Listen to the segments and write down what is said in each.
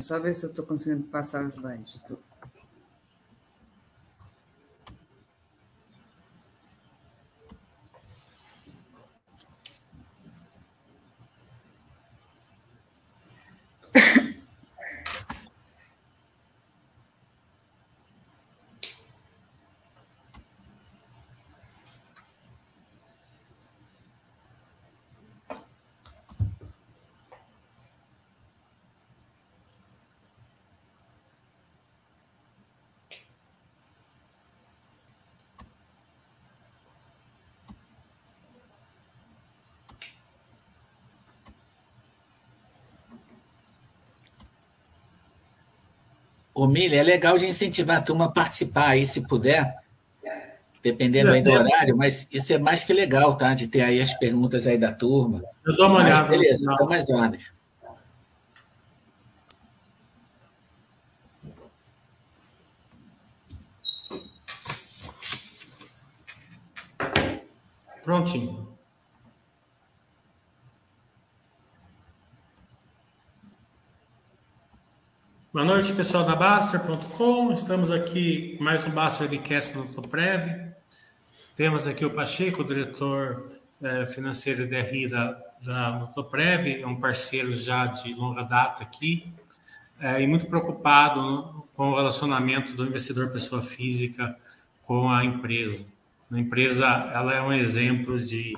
Só ver se eu estou conseguindo passar os slides. Ô, Milha, é legal de incentivar a turma a participar aí, se puder, dependendo aí do horário, mas isso é mais que legal, tá? De ter aí as perguntas aí da turma. Eu dou uma mas, olhada. Beleza, então mais ordens. Prontinho. Boa noite, pessoal da Baster.com. Estamos aqui mais um Baster de para Prev. Temos aqui o Pacheco, o diretor é, financeiro de RI da, da Prev, é um parceiro já de longa data aqui, é, e muito preocupado com o relacionamento do investidor pessoa física com a empresa. A empresa ela é um exemplo de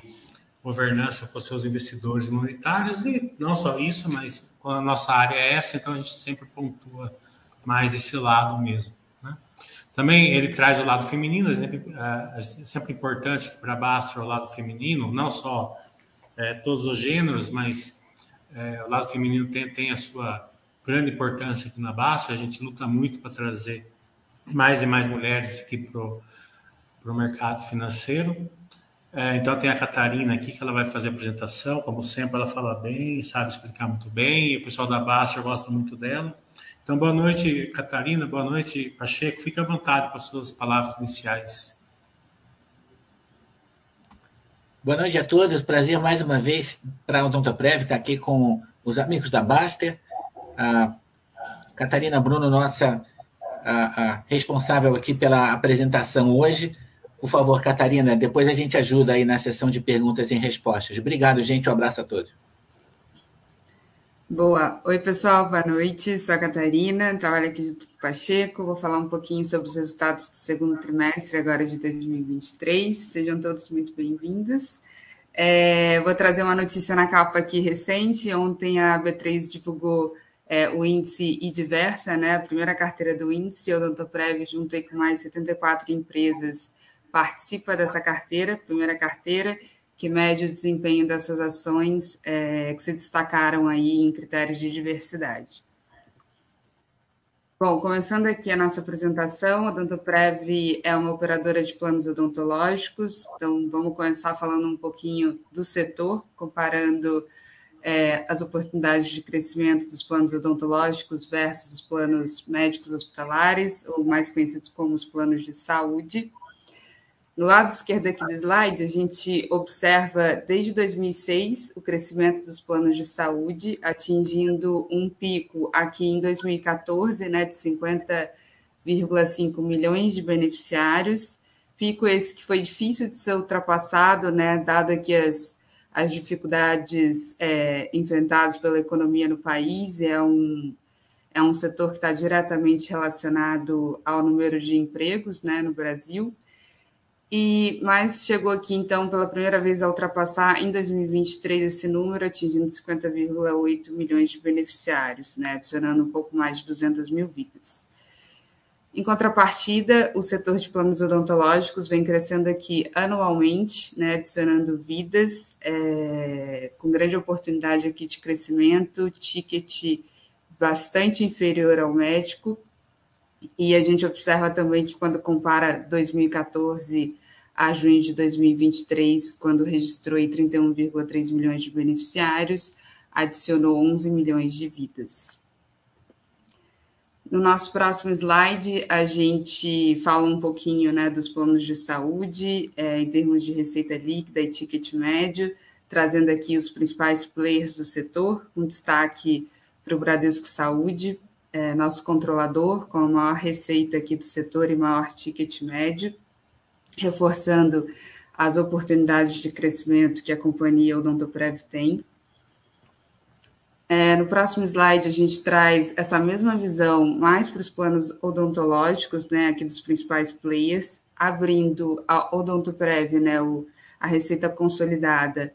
governança com seus investidores monetários e não só isso, mas a nossa área é essa, então a gente sempre pontua mais esse lado mesmo. Né? Também ele traz o lado feminino, é sempre, é sempre importante para a Bastra o lado feminino, não só é, todos os gêneros, mas é, o lado feminino tem, tem a sua grande importância aqui na Bastra, a gente luta muito para trazer mais e mais mulheres aqui para o mercado financeiro. É, então tem a Catarina aqui que ela vai fazer a apresentação, como sempre ela fala bem, sabe explicar muito bem, o pessoal da Baster gosta muito dela. Então boa noite Catarina, boa noite Pacheco, fique à vontade com as suas palavras iniciais. Boa noite a todos, prazer mais uma vez para o Odontoprev estar aqui com os amigos da Baster, a Catarina Bruno, nossa a, a responsável aqui pela apresentação hoje, por favor, Catarina, depois a gente ajuda aí na sessão de perguntas e respostas. Obrigado, gente. Um abraço a todos. Boa. Oi, pessoal. Boa noite. Sou a Catarina, trabalho aqui junto com o Pacheco. Vou falar um pouquinho sobre os resultados do segundo trimestre agora de 2023. Sejam todos muito bem-vindos. É, vou trazer uma notícia na capa aqui recente. Ontem a B3 divulgou é, o índice IDiversa, né, a primeira carteira do índice, o Odontoprev, junto aí com mais 74 empresas participa dessa carteira, primeira carteira, que mede o desempenho dessas ações é, que se destacaram aí em critérios de diversidade. Bom, começando aqui a nossa apresentação, a Odontoprev é uma operadora de planos odontológicos, então vamos começar falando um pouquinho do setor, comparando é, as oportunidades de crescimento dos planos odontológicos versus os planos médicos hospitalares, ou mais conhecidos como os planos de saúde. No lado esquerdo aqui do slide, a gente observa desde 2006 o crescimento dos planos de saúde, atingindo um pico aqui em 2014, né, de 50,5 milhões de beneficiários. Pico esse que foi difícil de ser ultrapassado, né, dado que as, as dificuldades é, enfrentadas pela economia no país. É um, é um setor que está diretamente relacionado ao número de empregos né, no Brasil e mas chegou aqui então pela primeira vez a ultrapassar em 2023 esse número, atingindo 50,8 milhões de beneficiários, né, adicionando um pouco mais de 200 mil vidas. Em contrapartida, o setor de planos odontológicos vem crescendo aqui anualmente, né, adicionando vidas, é, com grande oportunidade aqui de crescimento, ticket bastante inferior ao médico, e a gente observa também que quando compara 2014 a junho de 2023, quando registrou 31,3 milhões de beneficiários, adicionou 11 milhões de vidas. No nosso próximo slide, a gente fala um pouquinho né, dos planos de saúde, é, em termos de receita líquida e ticket médio, trazendo aqui os principais players do setor, com destaque para o Bradesco Saúde, é nosso controlador, com a maior receita aqui do setor e maior ticket médio, reforçando as oportunidades de crescimento que a companhia Odontoprev tem. É, no próximo slide, a gente traz essa mesma visão mais para os planos odontológicos, né, aqui dos principais players, abrindo a Odontoprev, né, o, a receita consolidada,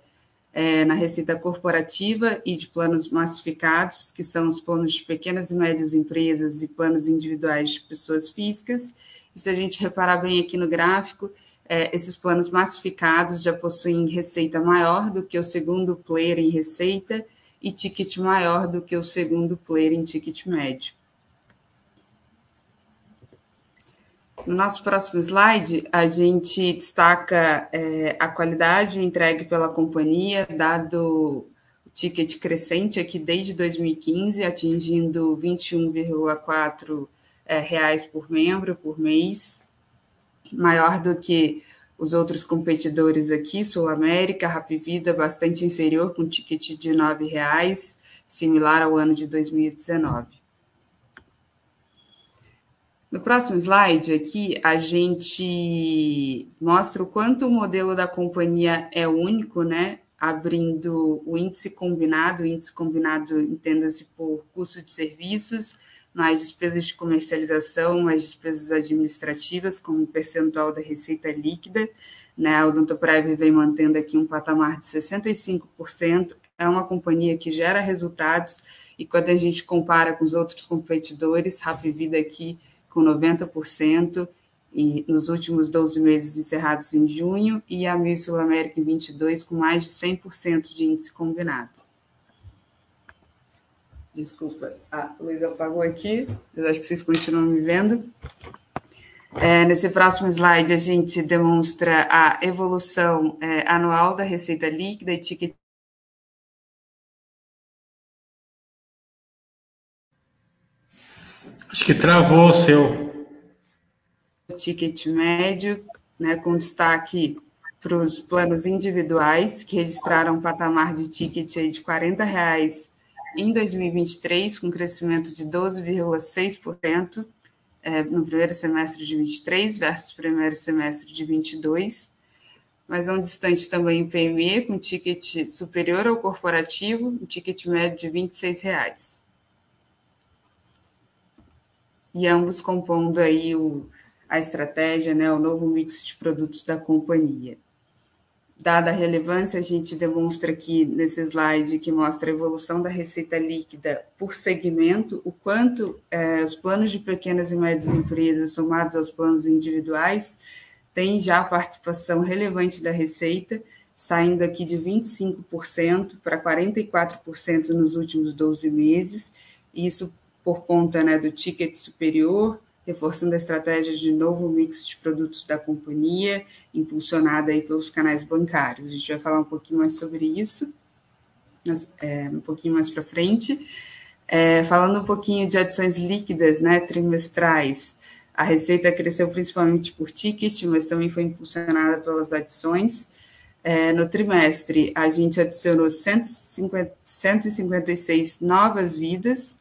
é, na receita corporativa e de planos massificados, que são os planos de pequenas e médias empresas e planos individuais de pessoas físicas. E se a gente reparar bem aqui no gráfico, é, esses planos massificados já possuem receita maior do que o segundo player em receita e ticket maior do que o segundo player em ticket médio. No nosso próximo slide, a gente destaca é, a qualidade entregue pela companhia, dado o ticket crescente aqui desde 2015, atingindo 21,4 é, reais por membro por mês, maior do que os outros competidores aqui, Sul América, Rapvida, bastante inferior, com ticket de R$ reais, similar ao ano de 2019. No próximo slide aqui, a gente mostra o quanto o modelo da companhia é único, né? Abrindo o índice combinado, o índice combinado entenda-se por custo de serviços, mais despesas de comercialização, mais despesas administrativas, como percentual da receita líquida. Né? A vem mantendo aqui um patamar de 65%. É uma companhia que gera resultados e quando a gente compara com os outros competidores, Rapvida aqui com 90%, e nos últimos 12 meses encerrados em junho, e a Miss Sul América em 22, com mais de 100% de índice combinado. Desculpa, a Luísa apagou aqui, mas acho que vocês continuam me vendo. É, nesse próximo slide, a gente demonstra a evolução é, anual da receita líquida e ticket Acho que travou o seu. Ticket médio, né, com destaque para os planos individuais, que registraram um patamar de ticket aí de 40 reais em 2023, com crescimento de 12,6% é, no primeiro semestre de 23 versus primeiro semestre de 22. Mas não distante também o PME, com ticket superior ao corporativo, um ticket médio de 26 reais e ambos compondo aí o, a estratégia, né, o novo mix de produtos da companhia. Dada a relevância, a gente demonstra aqui nesse slide que mostra a evolução da receita líquida por segmento, o quanto é, os planos de pequenas e médias empresas somados aos planos individuais têm já participação relevante da receita, saindo aqui de 25% para 44% nos últimos 12 meses, isso por conta né, do ticket superior, reforçando a estratégia de novo mix de produtos da companhia, impulsionada aí pelos canais bancários. A gente vai falar um pouquinho mais sobre isso, mas, é, um pouquinho mais para frente. É, falando um pouquinho de adições líquidas, né, trimestrais, a receita cresceu principalmente por ticket, mas também foi impulsionada pelas adições. É, no trimestre, a gente adicionou 150, 156 novas vidas,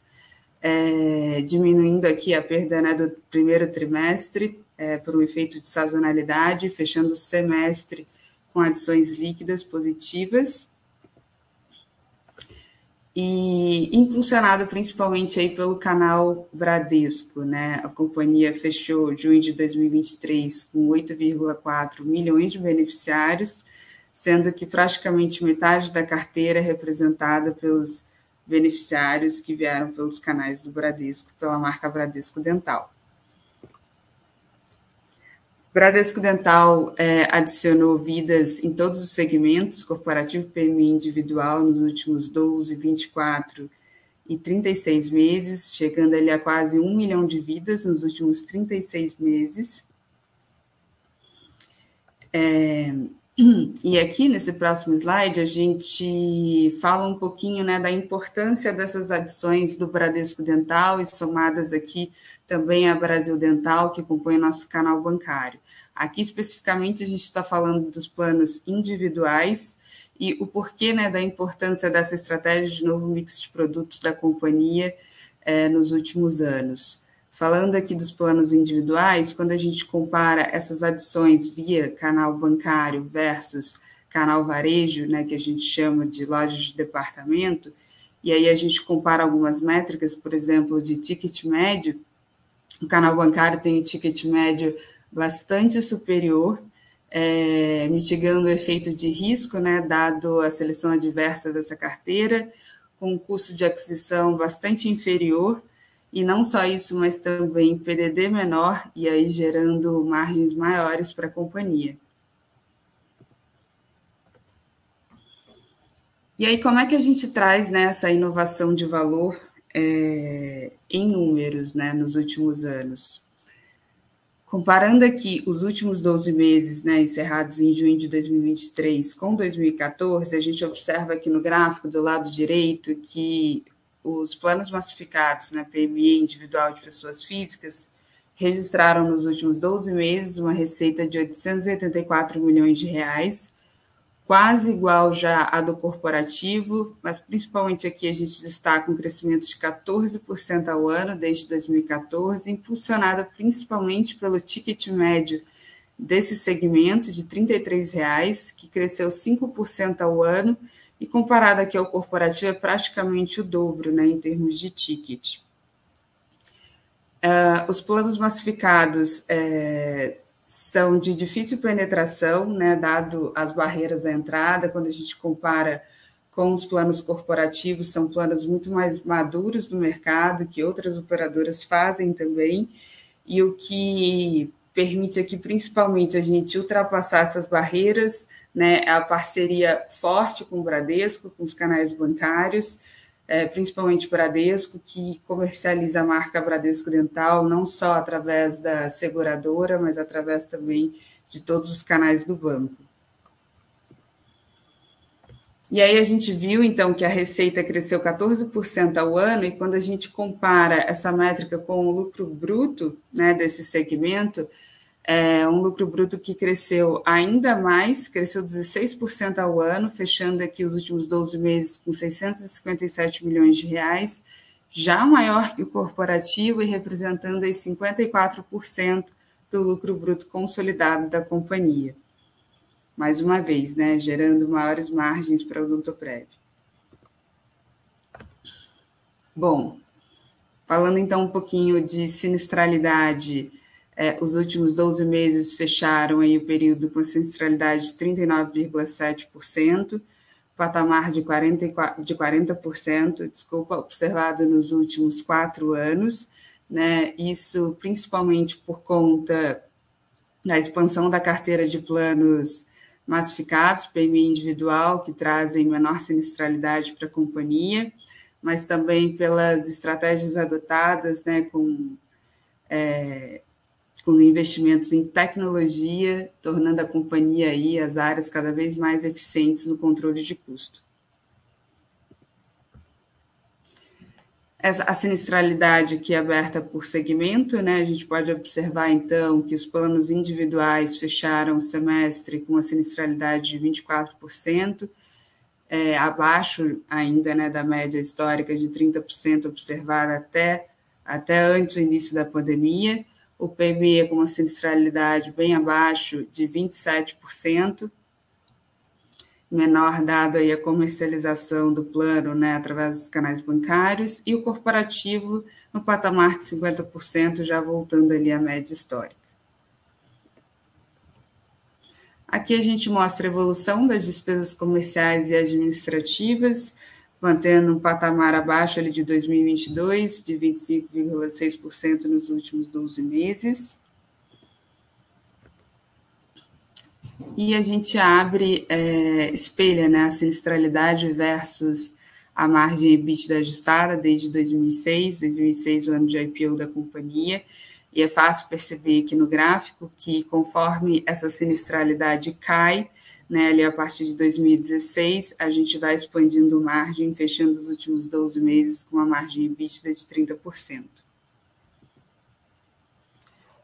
é, diminuindo aqui a perda né, do primeiro trimestre é, por um efeito de sazonalidade, fechando o semestre com adições líquidas positivas e impulsionado principalmente aí pelo canal Bradesco, né? A companhia fechou junho de 2023 com 8,4 milhões de beneficiários, sendo que praticamente metade da carteira é representada pelos beneficiários que vieram pelos canais do Bradesco, pela marca Bradesco Dental. Bradesco Dental é, adicionou vidas em todos os segmentos, corporativo, PMI individual, nos últimos 12, 24 e 36 meses, chegando ali a quase um milhão de vidas nos últimos 36 meses. É, e aqui nesse próximo slide a gente fala um pouquinho né, da importância dessas adições do Bradesco Dental e somadas aqui também a Brasil Dental, que compõe nosso canal bancário. Aqui especificamente a gente está falando dos planos individuais e o porquê né, da importância dessa estratégia de novo mix de produtos da companhia é, nos últimos anos. Falando aqui dos planos individuais, quando a gente compara essas adições via canal bancário versus canal varejo, né, que a gente chama de lojas de departamento, e aí a gente compara algumas métricas, por exemplo, de ticket médio, o canal bancário tem um ticket médio bastante superior, é, mitigando o efeito de risco, né, dado a seleção adversa dessa carteira, com um custo de aquisição bastante inferior, e não só isso, mas também PDD menor, e aí gerando margens maiores para a companhia. E aí, como é que a gente traz né, essa inovação de valor é, em números né, nos últimos anos? Comparando aqui os últimos 12 meses, né, encerrados em junho de 2023 com 2014, a gente observa aqui no gráfico do lado direito que os planos massificados na né, PME individual de pessoas físicas registraram nos últimos 12 meses uma receita de 884 milhões de reais, quase igual já à do corporativo, mas principalmente aqui a gente destaca um crescimento de 14% ao ano desde 2014, impulsionada principalmente pelo ticket médio desse segmento de R$ 33,00, que cresceu 5% ao ano, e comparado aqui ao corporativo é praticamente o dobro né, em termos de ticket. Uh, os planos massificados é, são de difícil penetração, né, dado as barreiras à entrada, quando a gente compara com os planos corporativos, são planos muito mais maduros no mercado, que outras operadoras fazem também, e o que permite aqui principalmente a gente ultrapassar essas barreiras, né, a parceria forte com o Bradesco, com os canais bancários, é, principalmente Bradesco, que comercializa a marca Bradesco Dental, não só através da seguradora, mas através também de todos os canais do banco. E aí a gente viu, então, que a receita cresceu 14% ao ano, e quando a gente compara essa métrica com o lucro bruto né, desse segmento, é um lucro bruto que cresceu ainda mais, cresceu 16% ao ano, fechando aqui os últimos 12 meses com 657 milhões de reais, já maior que o corporativo e representando aí 54% do lucro bruto consolidado da companhia. Mais uma vez, né, gerando maiores margens para o Odontoprev. Bom, falando então um pouquinho de sinistralidade é, os últimos 12 meses fecharam aí o período com sinistralidade de 39,7%, patamar de 40%, de 40% desculpa, observado nos últimos quatro anos, né? Isso principalmente por conta da expansão da carteira de planos massificados, PMI individual, que trazem menor sinistralidade para a companhia, mas também pelas estratégias adotadas, né, com é, com investimentos em tecnologia, tornando a companhia aí as áreas cada vez mais eficientes no controle de custo. a sinistralidade aqui é aberta por segmento, né? A gente pode observar então que os planos individuais fecharam o semestre com uma sinistralidade de 24%, é, abaixo ainda né, da média histórica de 30% observada até, até antes do início da pandemia o PME com uma sinistralidade bem abaixo de 27%, menor dado aí a comercialização do plano né, através dos canais bancários, e o corporativo no patamar de 50%, já voltando ali à média histórica. Aqui a gente mostra a evolução das despesas comerciais e administrativas, mantendo um patamar abaixo ali de 2022, de 25,6% nos últimos 12 meses. E a gente abre, é, espelha né, a sinistralidade versus a margem EBITDA ajustada desde 2006, 2006 o ano de IPO da companhia, e é fácil perceber aqui no gráfico que conforme essa sinistralidade cai, né, ali a partir de 2016, a gente vai expandindo margem, fechando os últimos 12 meses com uma margem EBITDA de 30%.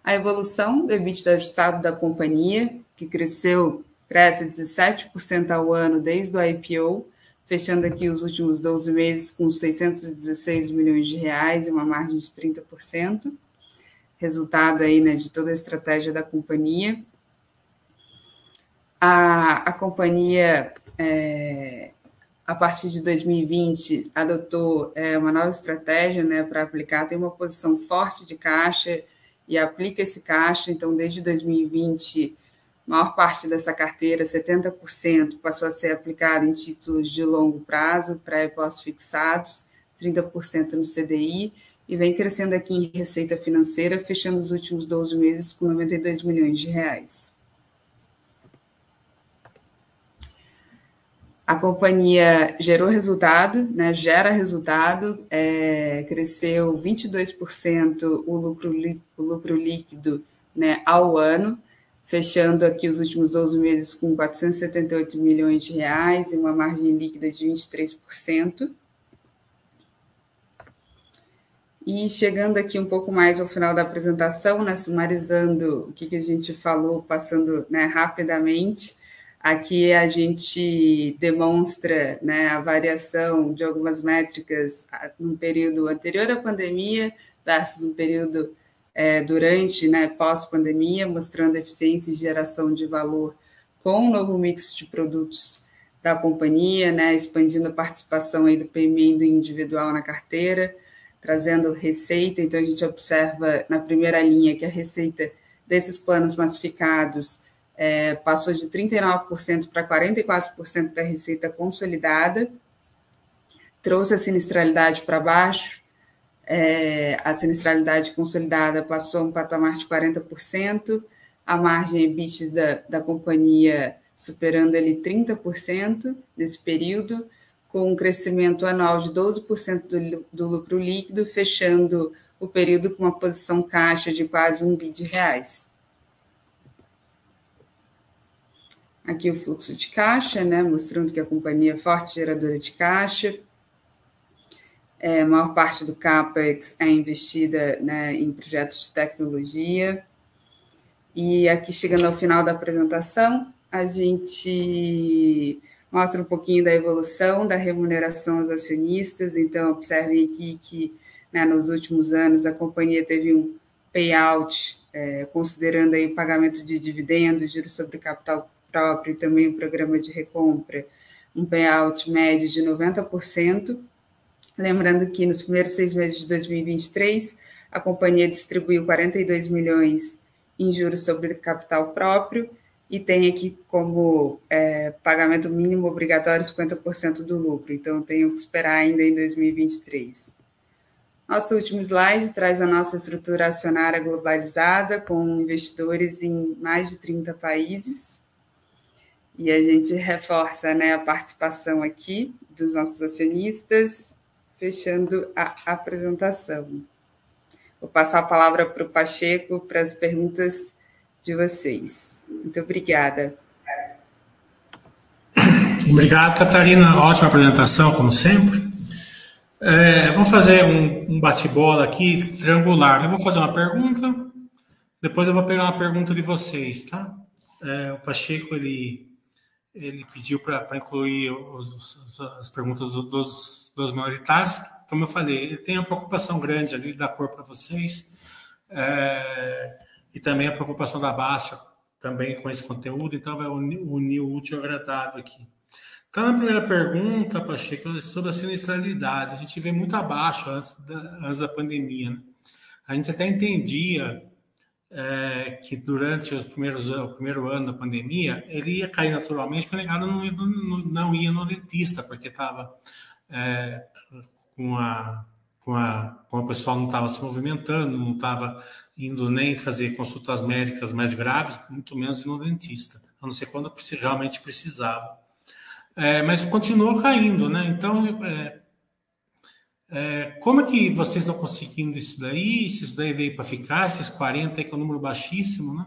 A evolução do EBITDA ajustado da companhia, que cresceu, cresce 17% ao ano desde o IPO, fechando aqui os últimos 12 meses com 616 milhões de reais e uma margem de 30%, resultado aí né, de toda a estratégia da companhia. A, a companhia, é, a partir de 2020, adotou é, uma nova estratégia né, para aplicar, tem uma posição forte de caixa e aplica esse caixa, então desde 2020 maior parte dessa carteira, 70%, passou a ser aplicada em títulos de longo prazo, pré e pós-fixados, 30% no CDI, e vem crescendo aqui em receita financeira, fechando os últimos 12 meses com 92 milhões de reais. A companhia gerou resultado, né, gera resultado, é, cresceu 22% o lucro, o lucro líquido né, ao ano, fechando aqui os últimos 12 meses com 478 milhões de reais e uma margem líquida de 23%. E chegando aqui um pouco mais ao final da apresentação, né, sumarizando o que, que a gente falou, passando né, rapidamente, aqui a gente demonstra né, a variação de algumas métricas no período anterior à pandemia versus um período é, durante, né, pós-pandemia, mostrando eficiência e geração de valor com um novo mix de produtos da companhia, né, expandindo a participação aí do PMI do individual na carteira, trazendo receita. Então, a gente observa na primeira linha que a receita desses planos massificados é, passou de 39% para 44% da receita consolidada, trouxe a sinistralidade para baixo, é, a sinistralidade consolidada passou a um patamar de 40%, a margem EBITDA da, da companhia superando ali 30% nesse período, com um crescimento anual de 12% do, do lucro líquido, fechando o período com uma posição caixa de quase um bi de reais. Aqui o fluxo de caixa, né, mostrando que a companhia é forte geradora de caixa, é, a maior parte do CAPEX é investida né, em projetos de tecnologia. E aqui, chegando ao final da apresentação, a gente mostra um pouquinho da evolução da remuneração aos acionistas. Então, observem aqui que né, nos últimos anos a companhia teve um payout, é, considerando aí o pagamento de dividendos, juros sobre capital próprio e também o programa de recompra, um payout médio de 90%. Lembrando que nos primeiros seis meses de 2023, a companhia distribuiu 42 milhões em juros sobre capital próprio e tem aqui como é, pagamento mínimo obrigatório 50% do lucro. Então, tenho que esperar ainda em 2023. Nosso último slide traz a nossa estrutura acionária globalizada, com investidores em mais de 30 países. E a gente reforça né, a participação aqui dos nossos acionistas fechando a apresentação. Vou passar a palavra para o Pacheco para as perguntas de vocês. Muito obrigada. Obrigado, Catarina. Ótima apresentação, como sempre. É, vamos fazer um, um bate-bola aqui, triangular. Eu vou fazer uma pergunta, depois eu vou pegar uma pergunta de vocês, tá? É, o Pacheco, ele, ele pediu para incluir os, as perguntas dos, dos minoritários, como eu falei, tem uma preocupação grande ali da cor para vocês, é, e também a preocupação da Baixa, também com esse conteúdo, então vai unir, unir o útil ao agradável aqui. Então, na primeira pergunta, Pacheco, é sobre a sinistralidade. A gente vê muito abaixo antes da, antes da pandemia. Né? A gente até entendia é, que durante os primeiros, o primeiro ano da pandemia, ele ia cair naturalmente, porque o negado não, não, não ia no dentista, porque estava é, com, a, com, a, com o pessoal não estava se movimentando, não estava indo nem fazer consultas médicas mais graves, muito menos no dentista, a não ser quando realmente precisava. É, mas continuou caindo, né? Então, é, é, como é que vocês estão conseguindo isso daí? Se isso daí veio para ficar, esses 40 que é um número baixíssimo, né?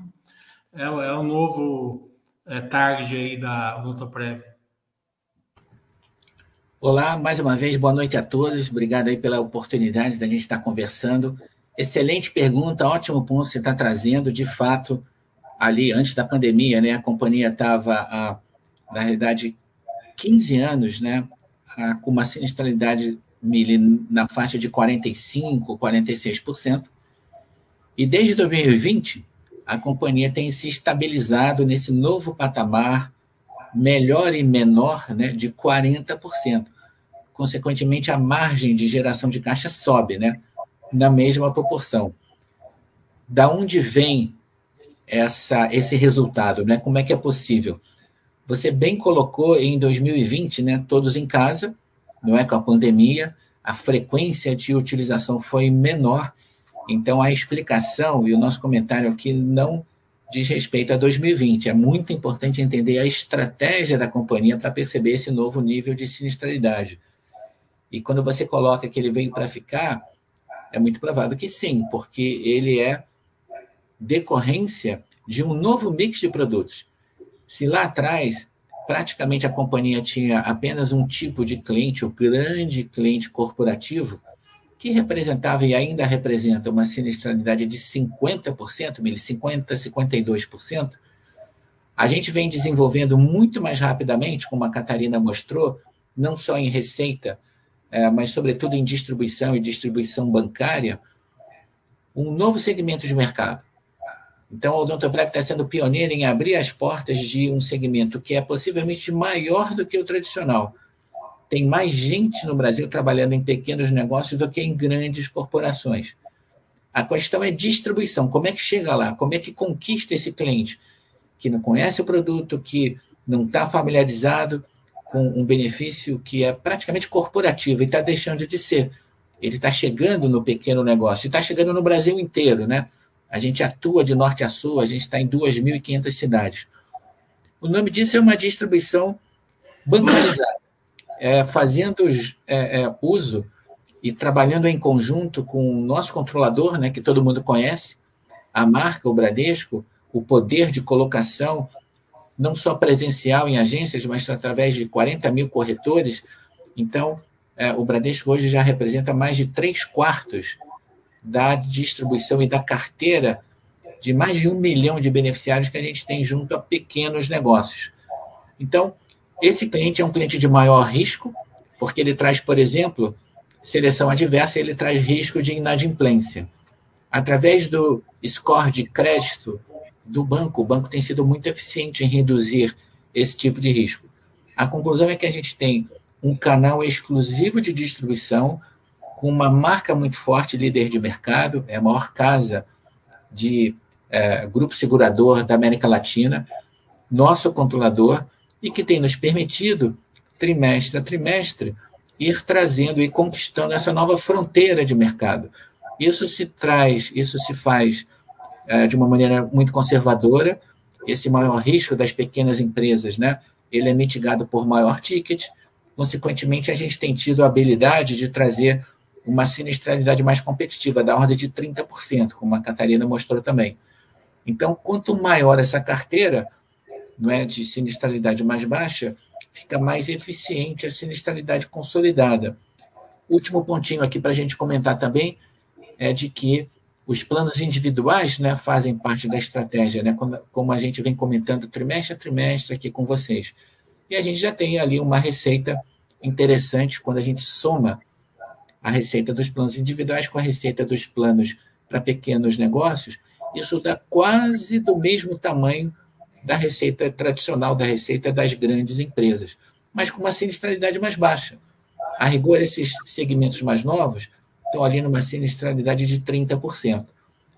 É, é o novo é, target aí da Lutoprev. Olá, mais uma vez, boa noite a todos. Obrigado aí pela oportunidade da gente estar conversando. Excelente pergunta, ótimo ponto que você está trazendo. De fato, ali antes da pandemia, né, a companhia estava, na realidade, 15 anos, né, com uma sinistralidade na faixa de 45%, 46%. E desde 2020, a companhia tem se estabilizado nesse novo patamar melhor e menor né, de 40%. Consequentemente, a margem de geração de caixa sobe né, na mesma proporção. Da onde vem essa, esse resultado? Né? Como é que é possível? Você bem colocou em 2020, né, todos em casa, não é com a pandemia, a frequência de utilização foi menor. Então, a explicação e o nosso comentário aqui não diz respeito a 2020. É muito importante entender a estratégia da companhia para perceber esse novo nível de sinistralidade. E quando você coloca que ele veio para ficar, é muito provável que sim, porque ele é decorrência de um novo mix de produtos. Se lá atrás praticamente a companhia tinha apenas um tipo de cliente, o grande cliente corporativo, que representava e ainda representa uma sinistralidade de 50%, 50%, 52%, a gente vem desenvolvendo muito mais rapidamente, como a Catarina mostrou, não só em receita, é, mas sobretudo em distribuição e distribuição bancária, um novo segmento de mercado. Então, a Odontoprev está sendo pioneira em abrir as portas de um segmento que é possivelmente maior do que o tradicional. Tem mais gente no Brasil trabalhando em pequenos negócios do que em grandes corporações. A questão é distribuição. Como é que chega lá? Como é que conquista esse cliente que não conhece o produto, que não está familiarizado com um benefício que é praticamente corporativo e está deixando de ser. Ele está chegando no pequeno negócio, e está chegando no Brasil inteiro, né? A gente atua de norte a sul, a gente está em 2.500 cidades. O nome disso é uma distribuição bancarizada, é, fazendo é, é, uso e trabalhando em conjunto com o nosso controlador, né, que todo mundo conhece, a marca, o Bradesco, o poder de colocação, não só presencial em agências, mas através de 40 mil corretores. Então, é, o Bradesco hoje já representa mais de três quartos da distribuição e da carteira de mais de um milhão de beneficiários que a gente tem junto a pequenos negócios. Então, esse cliente é um cliente de maior risco, porque ele traz, por exemplo, seleção adversa, ele traz risco de inadimplência. Através do score de crédito do banco, o banco tem sido muito eficiente em reduzir esse tipo de risco. A conclusão é que a gente tem um canal exclusivo de distribuição com uma marca muito forte, líder de mercado, é a maior casa de é, grupo segurador da América Latina, nosso controlador, e que tem nos permitido, trimestre a trimestre, ir trazendo e conquistando essa nova fronteira de mercado. Isso se traz, isso se faz é, de uma maneira muito conservadora. Esse maior risco das pequenas empresas, né? Ele é mitigado por maior ticket. Consequentemente, a gente tem tido a habilidade de trazer uma sinistralidade mais competitiva, da ordem de 30%, como a Catarina mostrou também. Então, quanto maior essa carteira não é, de sinistralidade mais baixa, fica mais eficiente a sinistralidade consolidada. Último pontinho aqui para a gente comentar também é de que os planos individuais né, fazem parte da estratégia, né, como a gente vem comentando trimestre a trimestre aqui com vocês. E a gente já tem ali uma receita interessante quando a gente soma a receita dos planos individuais com a receita dos planos para pequenos negócios, isso dá quase do mesmo tamanho da receita tradicional, da receita das grandes empresas, mas com uma sinistralidade mais baixa. A rigor, esses segmentos mais novos estão ali numa sinistralidade de 30%.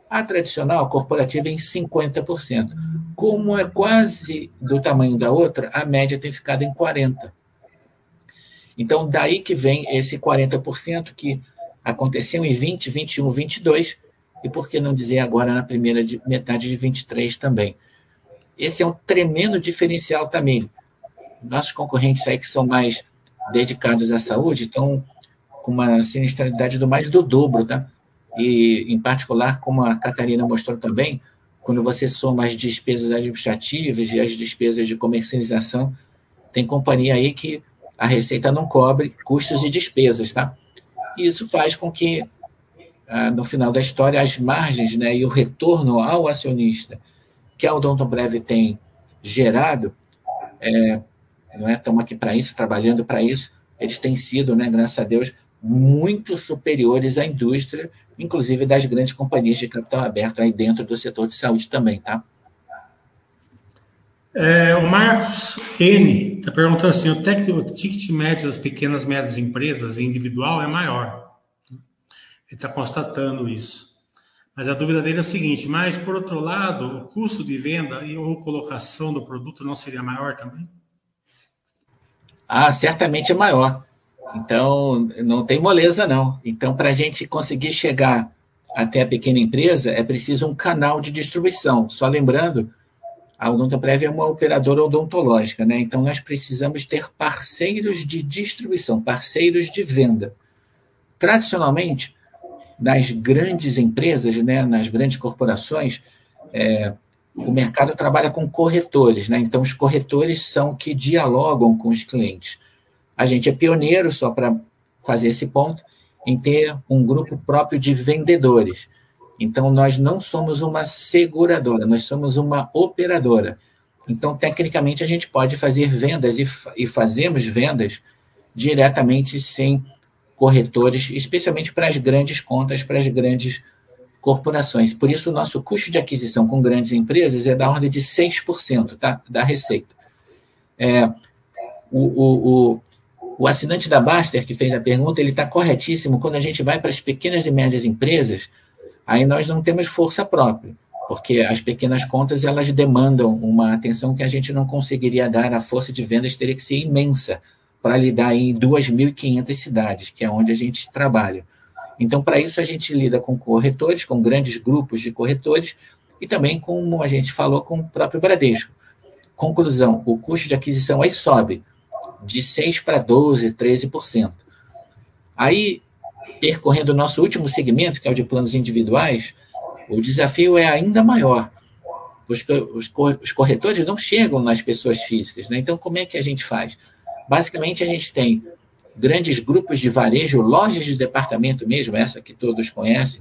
A tradicional, a corporativa, é em 50%. Como é quase do tamanho da outra, a média tem ficado em 40%. Então, daí que vem esse 40% que aconteceu em 20, 21, 22, e por que não dizer agora na primeira metade de 23 também. Esse é um tremendo diferencial também. Nossos concorrentes aí que são mais dedicados à saúde estão com uma sinistralidade do mais do dobro, tá? E, em particular, como a Catarina mostrou também, quando você soma as despesas administrativas e as despesas de comercialização, tem companhia aí que a receita não cobre custos e despesas, tá? Isso faz com que, ah, no final da história, as margens né, e o retorno ao acionista que a Odontoprev tem gerado, é, não é? Estamos aqui para isso, trabalhando para isso, eles têm sido, né, graças a Deus, muito superiores à indústria, inclusive das grandes companhias de capital aberto aí dentro do setor de saúde também, tá? É, o Marcos N está perguntando assim: o, tec, o ticket médio das pequenas e médias empresas individual é maior. Ele está constatando isso. Mas a dúvida dele é o seguinte: mas por outro lado, o custo de venda e ou colocação do produto não seria maior também? Ah, certamente é maior. Então, não tem moleza, não. Então, para a gente conseguir chegar até a pequena empresa, é preciso um canal de distribuição. Só lembrando a Odontoprev é uma operadora odontológica, né? Então nós precisamos ter parceiros de distribuição, parceiros de venda. Tradicionalmente, nas grandes empresas, né, nas grandes corporações, é, o mercado trabalha com corretores, né? Então os corretores são que dialogam com os clientes. A gente é pioneiro, só para fazer esse ponto, em ter um grupo próprio de vendedores. Então, nós não somos uma seguradora, nós somos uma operadora. Então, tecnicamente, a gente pode fazer vendas e, e fazemos vendas diretamente sem corretores, especialmente para as grandes contas, para as grandes corporações. Por isso, o nosso custo de aquisição com grandes empresas é da ordem de 6% tá? da receita. É, o, o, o, o assinante da Baster, que fez a pergunta, ele está corretíssimo. Quando a gente vai para as pequenas e médias empresas, aí nós não temos força própria, porque as pequenas contas elas demandam uma atenção que a gente não conseguiria dar, a força de vendas teria que ser imensa para lidar em 2.500 cidades, que é onde a gente trabalha. Então, para isso, a gente lida com corretores, com grandes grupos de corretores, e também, como a gente falou, com o próprio Bradesco. Conclusão: o custo de aquisição aí sobe de 6% para 12%, 13%. Aí, percorrendo o nosso último segmento, que é o de planos individuais, o desafio é ainda maior. Os, os, os corretores não chegam nas pessoas físicas, né? Então, como é que a gente faz? Basicamente, a gente tem grandes grupos de varejo, lojas de departamento mesmo, essa que todos conhecem.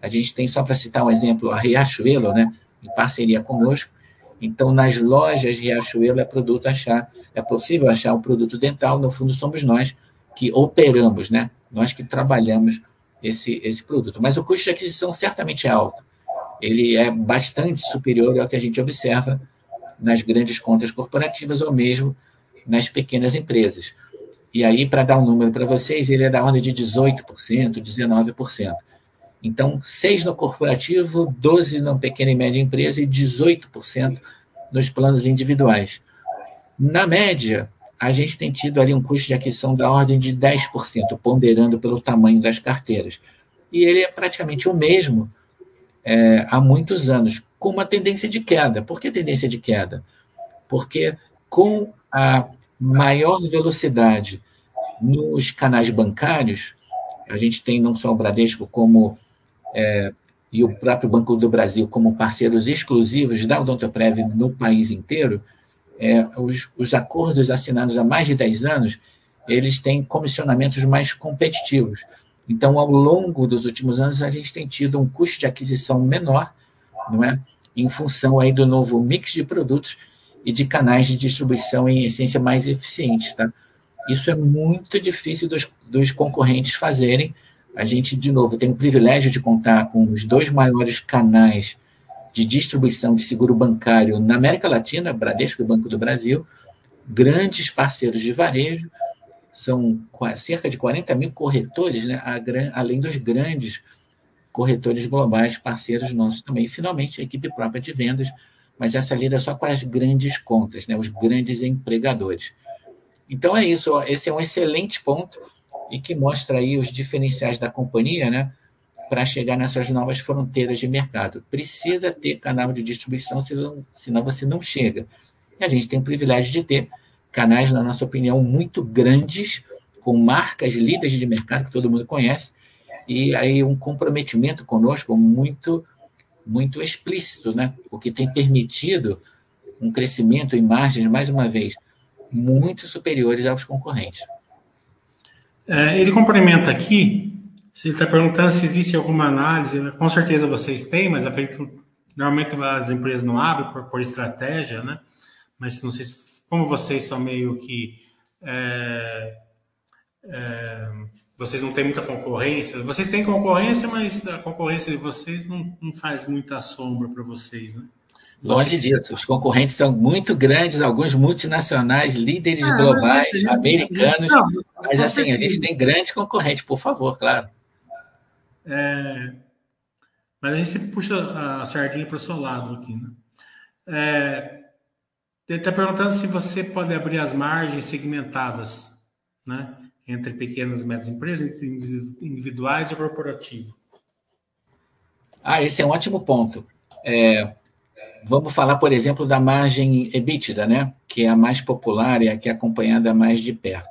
A gente tem, só para citar um exemplo, a Riachuelo, né? Em parceria conosco. Então, nas lojas Riachuelo é produto achar, é possível achar o produto dental, no fundo somos nós que operamos, né? Nós que trabalhamos esse, esse produto. Mas o custo de aquisição certamente é alto. Ele é bastante superior ao que a gente observa nas grandes contas corporativas ou mesmo nas pequenas empresas. E aí, para dar um número para vocês, ele é da ordem de 18%, 19%. Então, 6% no corporativo, 12% na pequena e média empresa e 18% nos planos individuais. Na média, a gente tem tido ali um custo de aquisição da ordem de 10%, ponderando pelo tamanho das carteiras. E ele é praticamente o mesmo é, há muitos anos, com uma tendência de queda. Por que tendência de queda? Porque com a maior velocidade nos canais bancários, a gente tem não só o Bradesco como é, e o próprio Banco do Brasil como parceiros exclusivos da Odontoprev no país inteiro, é, os, os acordos assinados há mais de 10 anos, eles têm comissionamentos mais competitivos. Então, ao longo dos últimos anos, a gente tem tido um custo de aquisição menor, não é? em função aí do novo mix de produtos e de canais de distribuição em essência mais eficientes. Tá? Isso é muito difícil dos, dos concorrentes fazerem. A gente, de novo, tem o privilégio de contar com os dois maiores canais de distribuição de seguro bancário na América Latina, Bradesco e Banco do Brasil, grandes parceiros de varejo, são cerca de 40 mil corretores, né, além dos grandes corretores globais, parceiros nossos também. E, finalmente, a equipe própria de vendas, mas essa lida só para as grandes contas, né, os grandes empregadores. Então é isso, esse é um excelente ponto e que mostra aí os diferenciais da companhia, né? Para chegar nessas novas fronteiras de mercado. Precisa ter canal de distribuição, senão, senão você não chega. E a gente tem o privilégio de ter canais, na nossa opinião, muito grandes, com marcas líderes de mercado que todo mundo conhece, e aí um comprometimento conosco muito muito explícito, né? o que tem permitido um crescimento em margens, mais uma vez, muito superiores aos concorrentes. É, ele complementa aqui se ele está perguntando se existe alguma análise, com certeza vocês têm, mas acredito normalmente as empresas não abrem por, por estratégia, né? Mas não sei se, como vocês são meio que é, é, vocês não têm muita concorrência. Vocês têm concorrência, mas a concorrência de vocês não, não faz muita sombra para vocês, né? Longe disso, os concorrentes são muito grandes, alguns multinacionais, líderes ah, globais, americanos. Não, mas assim, a gente tem grandes concorrentes, por favor, claro. É, mas a gente sempre puxa a sardinha para o seu lado aqui, né? É, ele está perguntando se você pode abrir as margens segmentadas, né? Entre pequenas e médias empresas, entre individuais e corporativo. Ah, esse é um ótimo ponto. É, vamos falar, por exemplo, da margem EBITDA, né? Que é a mais popular e a que é acompanhada mais de perto.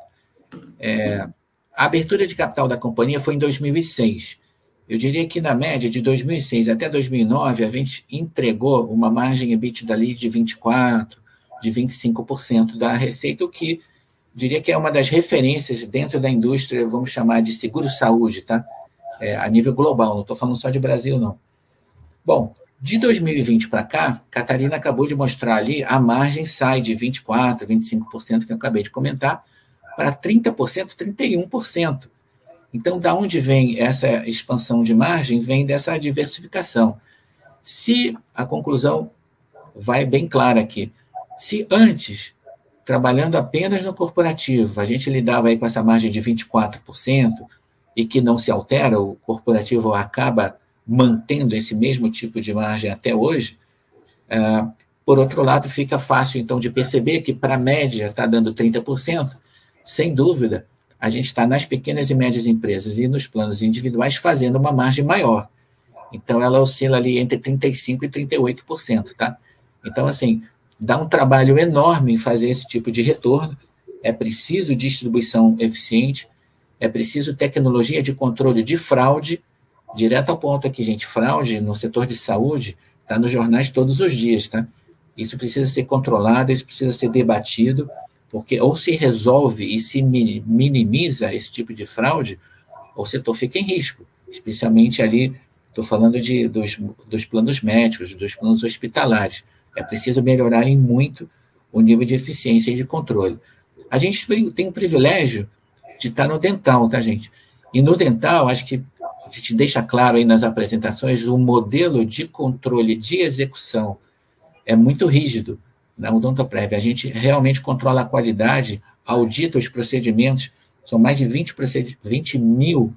É, a abertura de capital da companhia foi em 2006. Eu diria que na média de 2006 até 2009, a gente entregou uma margem EBITDA ali de 24%, de 25% da receita, o que diria que é uma das referências dentro da indústria, vamos chamar de seguro-saúde, tá? É, a nível global, não estou falando só de Brasil, não. Bom, de 2020 para cá, Catarina acabou de mostrar ali, a margem sai de 24%, 25%, que eu acabei de comentar, para 30%, 31%. Então, da onde vem essa expansão de margem? Vem dessa diversificação. Se a conclusão vai bem clara aqui, se antes, trabalhando apenas no corporativo, a gente lidava aí com essa margem de 24% e que não se altera, o corporativo acaba mantendo esse mesmo tipo de margem até hoje, uh, por outro lado, fica fácil então de perceber que para a média está dando 30%, sem dúvida, a gente está nas pequenas e médias empresas e nos planos individuais fazendo uma margem maior. Então, ela oscila ali entre 35% e 38%, tá? Então, assim, dá um trabalho enorme fazer esse tipo de retorno. É preciso distribuição eficiente, é preciso tecnologia de controle de fraude, direto ao ponto aqui, gente, fraude no setor de saúde está nos jornais todos os dias, tá? Isso precisa ser controlado, isso precisa ser debatido, porque ou se resolve e se minimiza esse tipo de fraude, ou o setor fica em risco, especialmente ali, estou falando de, dos, dos planos médicos, dos planos hospitalares. É preciso melhorar em muito o nível de eficiência e de controle. A gente tem o privilégio de estar no dental, tá, gente? E no dental, acho que a gente deixa claro aí nas apresentações, o modelo de controle de execução é muito rígido na Odontoprev. A gente realmente controla a qualidade, audita os procedimentos, são mais de 20, 20 mil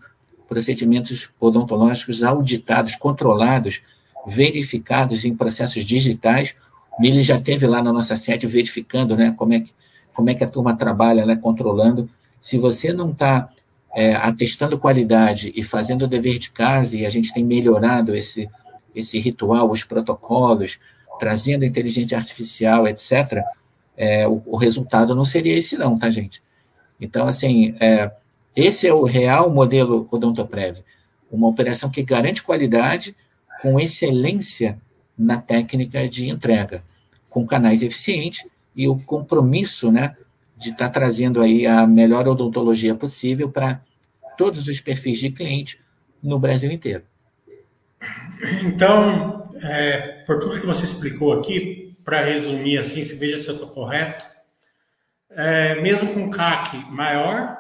procedimentos odontológicos auditados, controlados, verificados em processos digitais. O Mili já teve lá na nossa sede verificando né, como, é que, como é que a turma trabalha, né, controlando. Se você não está é, atestando qualidade e fazendo o dever de casa, e a gente tem melhorado esse, esse ritual, os protocolos, trazendo inteligência artificial, etc., é, o, o, resultado não seria esse não, tá, gente? Então, assim, é, esse é o real modelo Odontoprev, uma operação que garante qualidade com excelência na técnica de entrega, com canais eficientes e o compromisso, né, de estar tá trazendo aí a melhor odontologia possível para todos os perfis de cliente no Brasil inteiro. Então, é, por tudo que você explicou aqui, para resumir assim, se veja se eu estou correto, é, mesmo com CAC maior,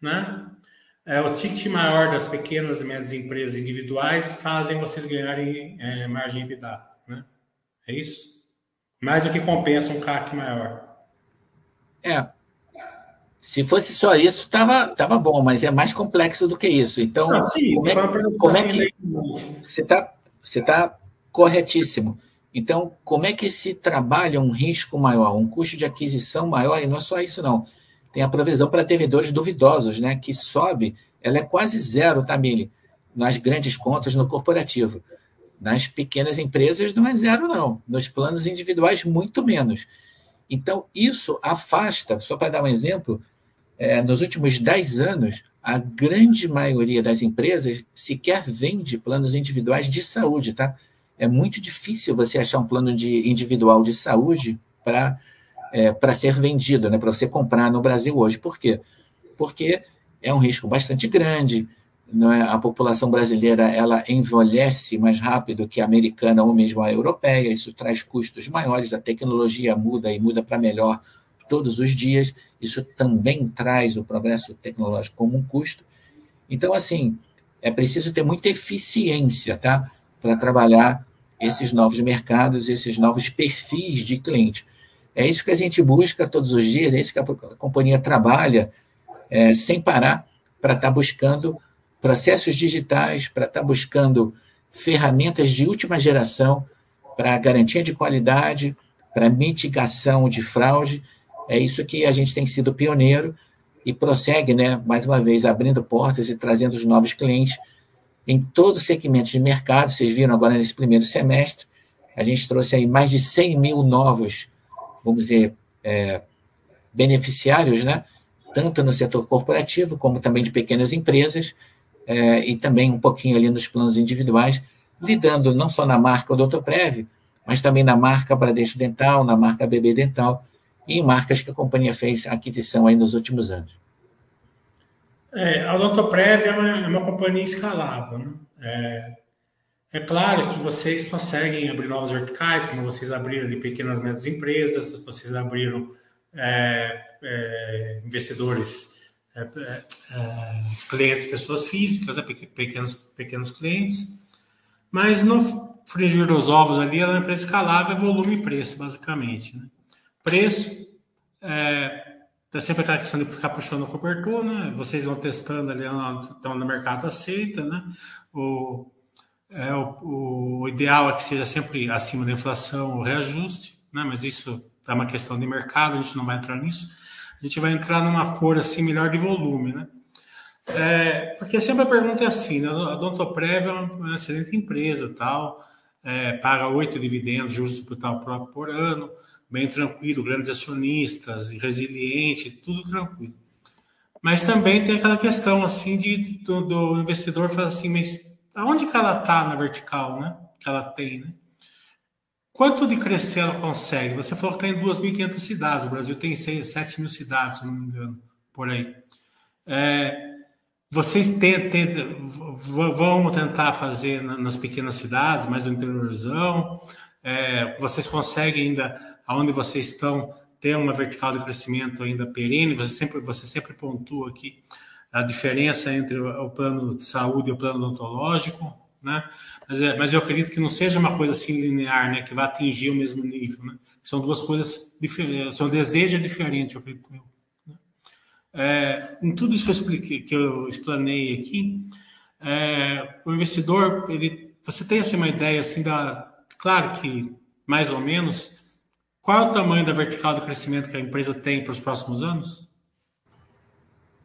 né? É, o ticket maior das pequenas e médias empresas individuais fazem vocês ganharem é, margem EBITDA, né? É isso? Mais do que compensa um CAC maior. É. Se fosse só isso, tava, tava bom, mas é mais complexo do que isso. Então, ah, sim, como, é, como é que você está você tá corretíssimo. Então, como é que se trabalha um risco maior, um custo de aquisição maior? E não é só isso, não. Tem a provisão para devedores duvidosos, né? Que sobe, ela é quase zero, Mili? Nas grandes contas no corporativo. Nas pequenas empresas não é zero, não. Nos planos individuais, muito menos. Então, isso afasta, só para dar um exemplo, é, nos últimos 10 anos, a grande maioria das empresas sequer vende planos individuais de saúde, tá? É muito difícil você achar um plano de individual de saúde para é, ser vendido, né, para você comprar no Brasil hoje. Por quê? Porque é um risco bastante grande. Não é? A população brasileira ela envelhece mais rápido que a americana ou mesmo a europeia. Isso traz custos maiores. A tecnologia muda e muda para melhor todos os dias, isso também traz o progresso tecnológico como um custo. Então, assim, é preciso ter muita eficiência tá? para trabalhar esses novos mercados, esses novos perfis de cliente. É isso que a gente busca todos os dias, é isso que a companhia trabalha é, sem parar para estar tá buscando processos digitais, para estar tá buscando ferramentas de última geração para garantia de qualidade, para mitigação de fraude. É isso que a gente tem sido pioneiro e prossegue, né, mais uma vez, abrindo portas e trazendo os novos clientes em todos os segmentos de mercado. Vocês viram agora nesse primeiro semestre, a gente trouxe aí mais de 100 mil novos, vamos dizer, é, beneficiários, né? tanto no setor corporativo, como também de pequenas empresas, é, e também um pouquinho ali nos planos individuais, lidando não só na marca Odontoprev, mas também na marca Bradesco Dental, na marca BB Dental, e em marcas que a companhia fez aquisição aí nos últimos anos. É, a Odontoprev é uma, é uma companhia escalável. Né? É, é, claro que vocês conseguem abrir novas verticais, como vocês abriram ali pequenas e médias empresas, vocês abriram é, é investidores, é, é, clientes, pessoas físicas, né? pequenos, pequenos clientes, mas no frigir dos ovos ali, ela é uma empresa escalável, volume e preço, basicamente. Né? Preço, é, Tá sempre aquela questão de ficar puxando o cobertor, né? Vocês vão testando ali, estão no mercado aceita, né? O, é, o, o, ideal é que seja sempre acima da inflação o reajuste, né? Mas isso é uma questão de mercado, a gente não vai entrar nisso. A gente vai entrar numa cor assim melhor de volume, né? É, porque sempre a pergunta é assim, né? A Dontoprev é uma excelente empresa, tal, é, paga oito dividendos, juros por tal por ano, bem tranquilo, grandes acionistas, resiliente, tudo tranquilo. Mas também tem aquela questão assim de do, do investidor falar assim, mas aonde que ela está na vertical, né? Que ela tem, né? Quanto de crescer ela consegue? Você falou que está em 2.500 cidades, o Brasil tem 6, 7 mil cidades, se não me engano, por aí. É, vocês tentam, vão tentar fazer nas pequenas cidades, mais no interiorzão? É, vocês conseguem ainda aonde vocês estão tem uma vertical de crescimento ainda perene, você sempre, você sempre pontua aqui a diferença entre o plano de saúde e o plano odontológico, né? Mas, é, mas eu acredito que não seja uma coisa assim linear, né? Que vai atingir o mesmo nível, né? São duas coisas diferentes, são desejos diferentes, eu acredito. Né? É, em tudo isso que eu expliquei, que eu explanei aqui, é, o investidor, ele, você tem assim uma ideia assim da, claro que mais ou menos qual é o tamanho da vertical de crescimento que a empresa tem para os próximos anos?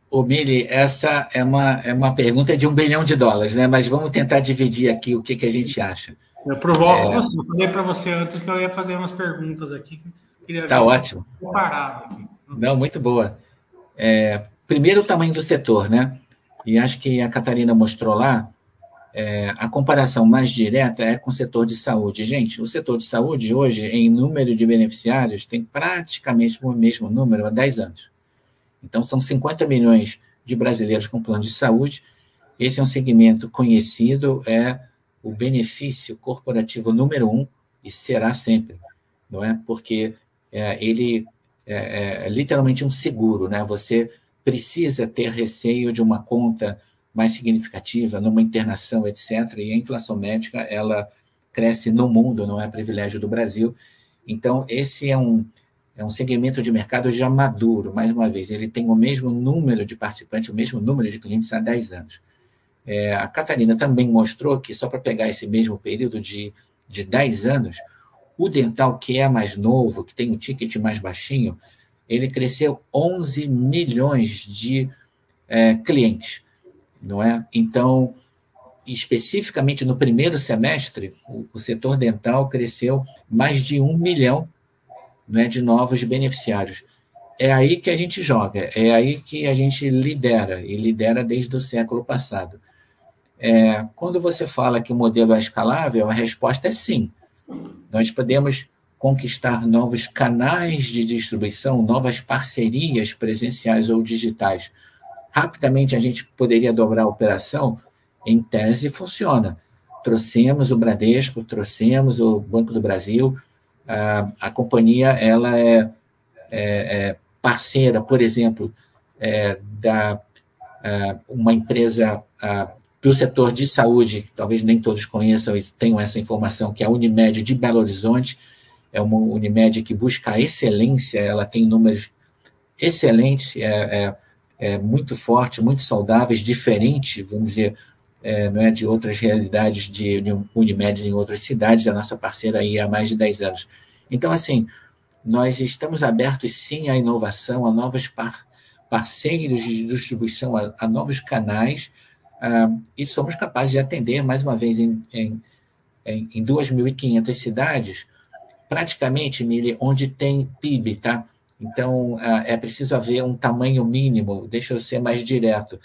Ô, Mili, essa é uma, é uma pergunta de um bilhão de dólares, né? Mas vamos tentar dividir aqui o que, que a gente acha. Eu provoco é... você. Eu falei para você antes que eu ia fazer umas perguntas aqui. Está ótimo. Parado aqui. Não, muito boa. É, primeiro, o tamanho do setor, né? E acho que a Catarina mostrou lá é, a comparação mais direta é com o setor de saúde. Gente, o setor de saúde hoje, em número de beneficiários, tem praticamente o mesmo número há 10 anos. Então, são 50 milhões de brasileiros com plano de saúde. Esse é um segmento conhecido, é o benefício corporativo número um e será sempre, não é? Porque é, ele é, é literalmente um seguro, né? Você precisa ter receio de uma conta mais significativa numa internação, etc. E a inflação médica, ela cresce no mundo, não é privilégio do Brasil. Então, esse é um, é um segmento de mercado já maduro, mais uma vez. Ele tem o mesmo número de participantes, o mesmo número de clientes há 10 anos. É, a Catarina também mostrou que, só para pegar esse mesmo período de, de 10 anos, o dental, que é mais novo, que tem um ticket mais baixinho, ele cresceu 11 milhões de é, clientes não é? Então, especificamente no primeiro semestre, o, o setor dental cresceu mais de um milhão não é, de novos beneficiários. É aí que a gente joga, é aí que a gente lidera, e lidera desde o século passado. É, quando você fala que o modelo é escalável, a resposta é sim. Nós podemos conquistar novos canais de distribuição, novas parcerias presenciais ou digitais rapidamente a gente poderia dobrar a operação, em tese funciona. Trouxemos o Bradesco, trouxemos o Banco do Brasil, a, a companhia ela é, é, é, parceira, por exemplo, é, da uma empresa do setor de saúde, que talvez nem todos conheçam e tenham essa informação, que é a Unimed de Belo Horizonte. É uma Unimed que busca a excelência, ela tem números excelentes, é, é, muito forte, muito saudáveis, diferente, vamos dizer, é, não é de outras realidades de, de Unimed em outras cidades, a nossa parceira aí há mais de 10 anos. Então, assim, nós estamos abertos sim à inovação, a novos par parceiros de distribuição, a, a novos canais, uh, e somos capazes de atender, mais uma vez, em, em, em 2.500 cidades, praticamente, Mili, onde tem PIB, tá? Então, uh, é preciso haver um tamanho mínimo, deixa eu ser mais direto.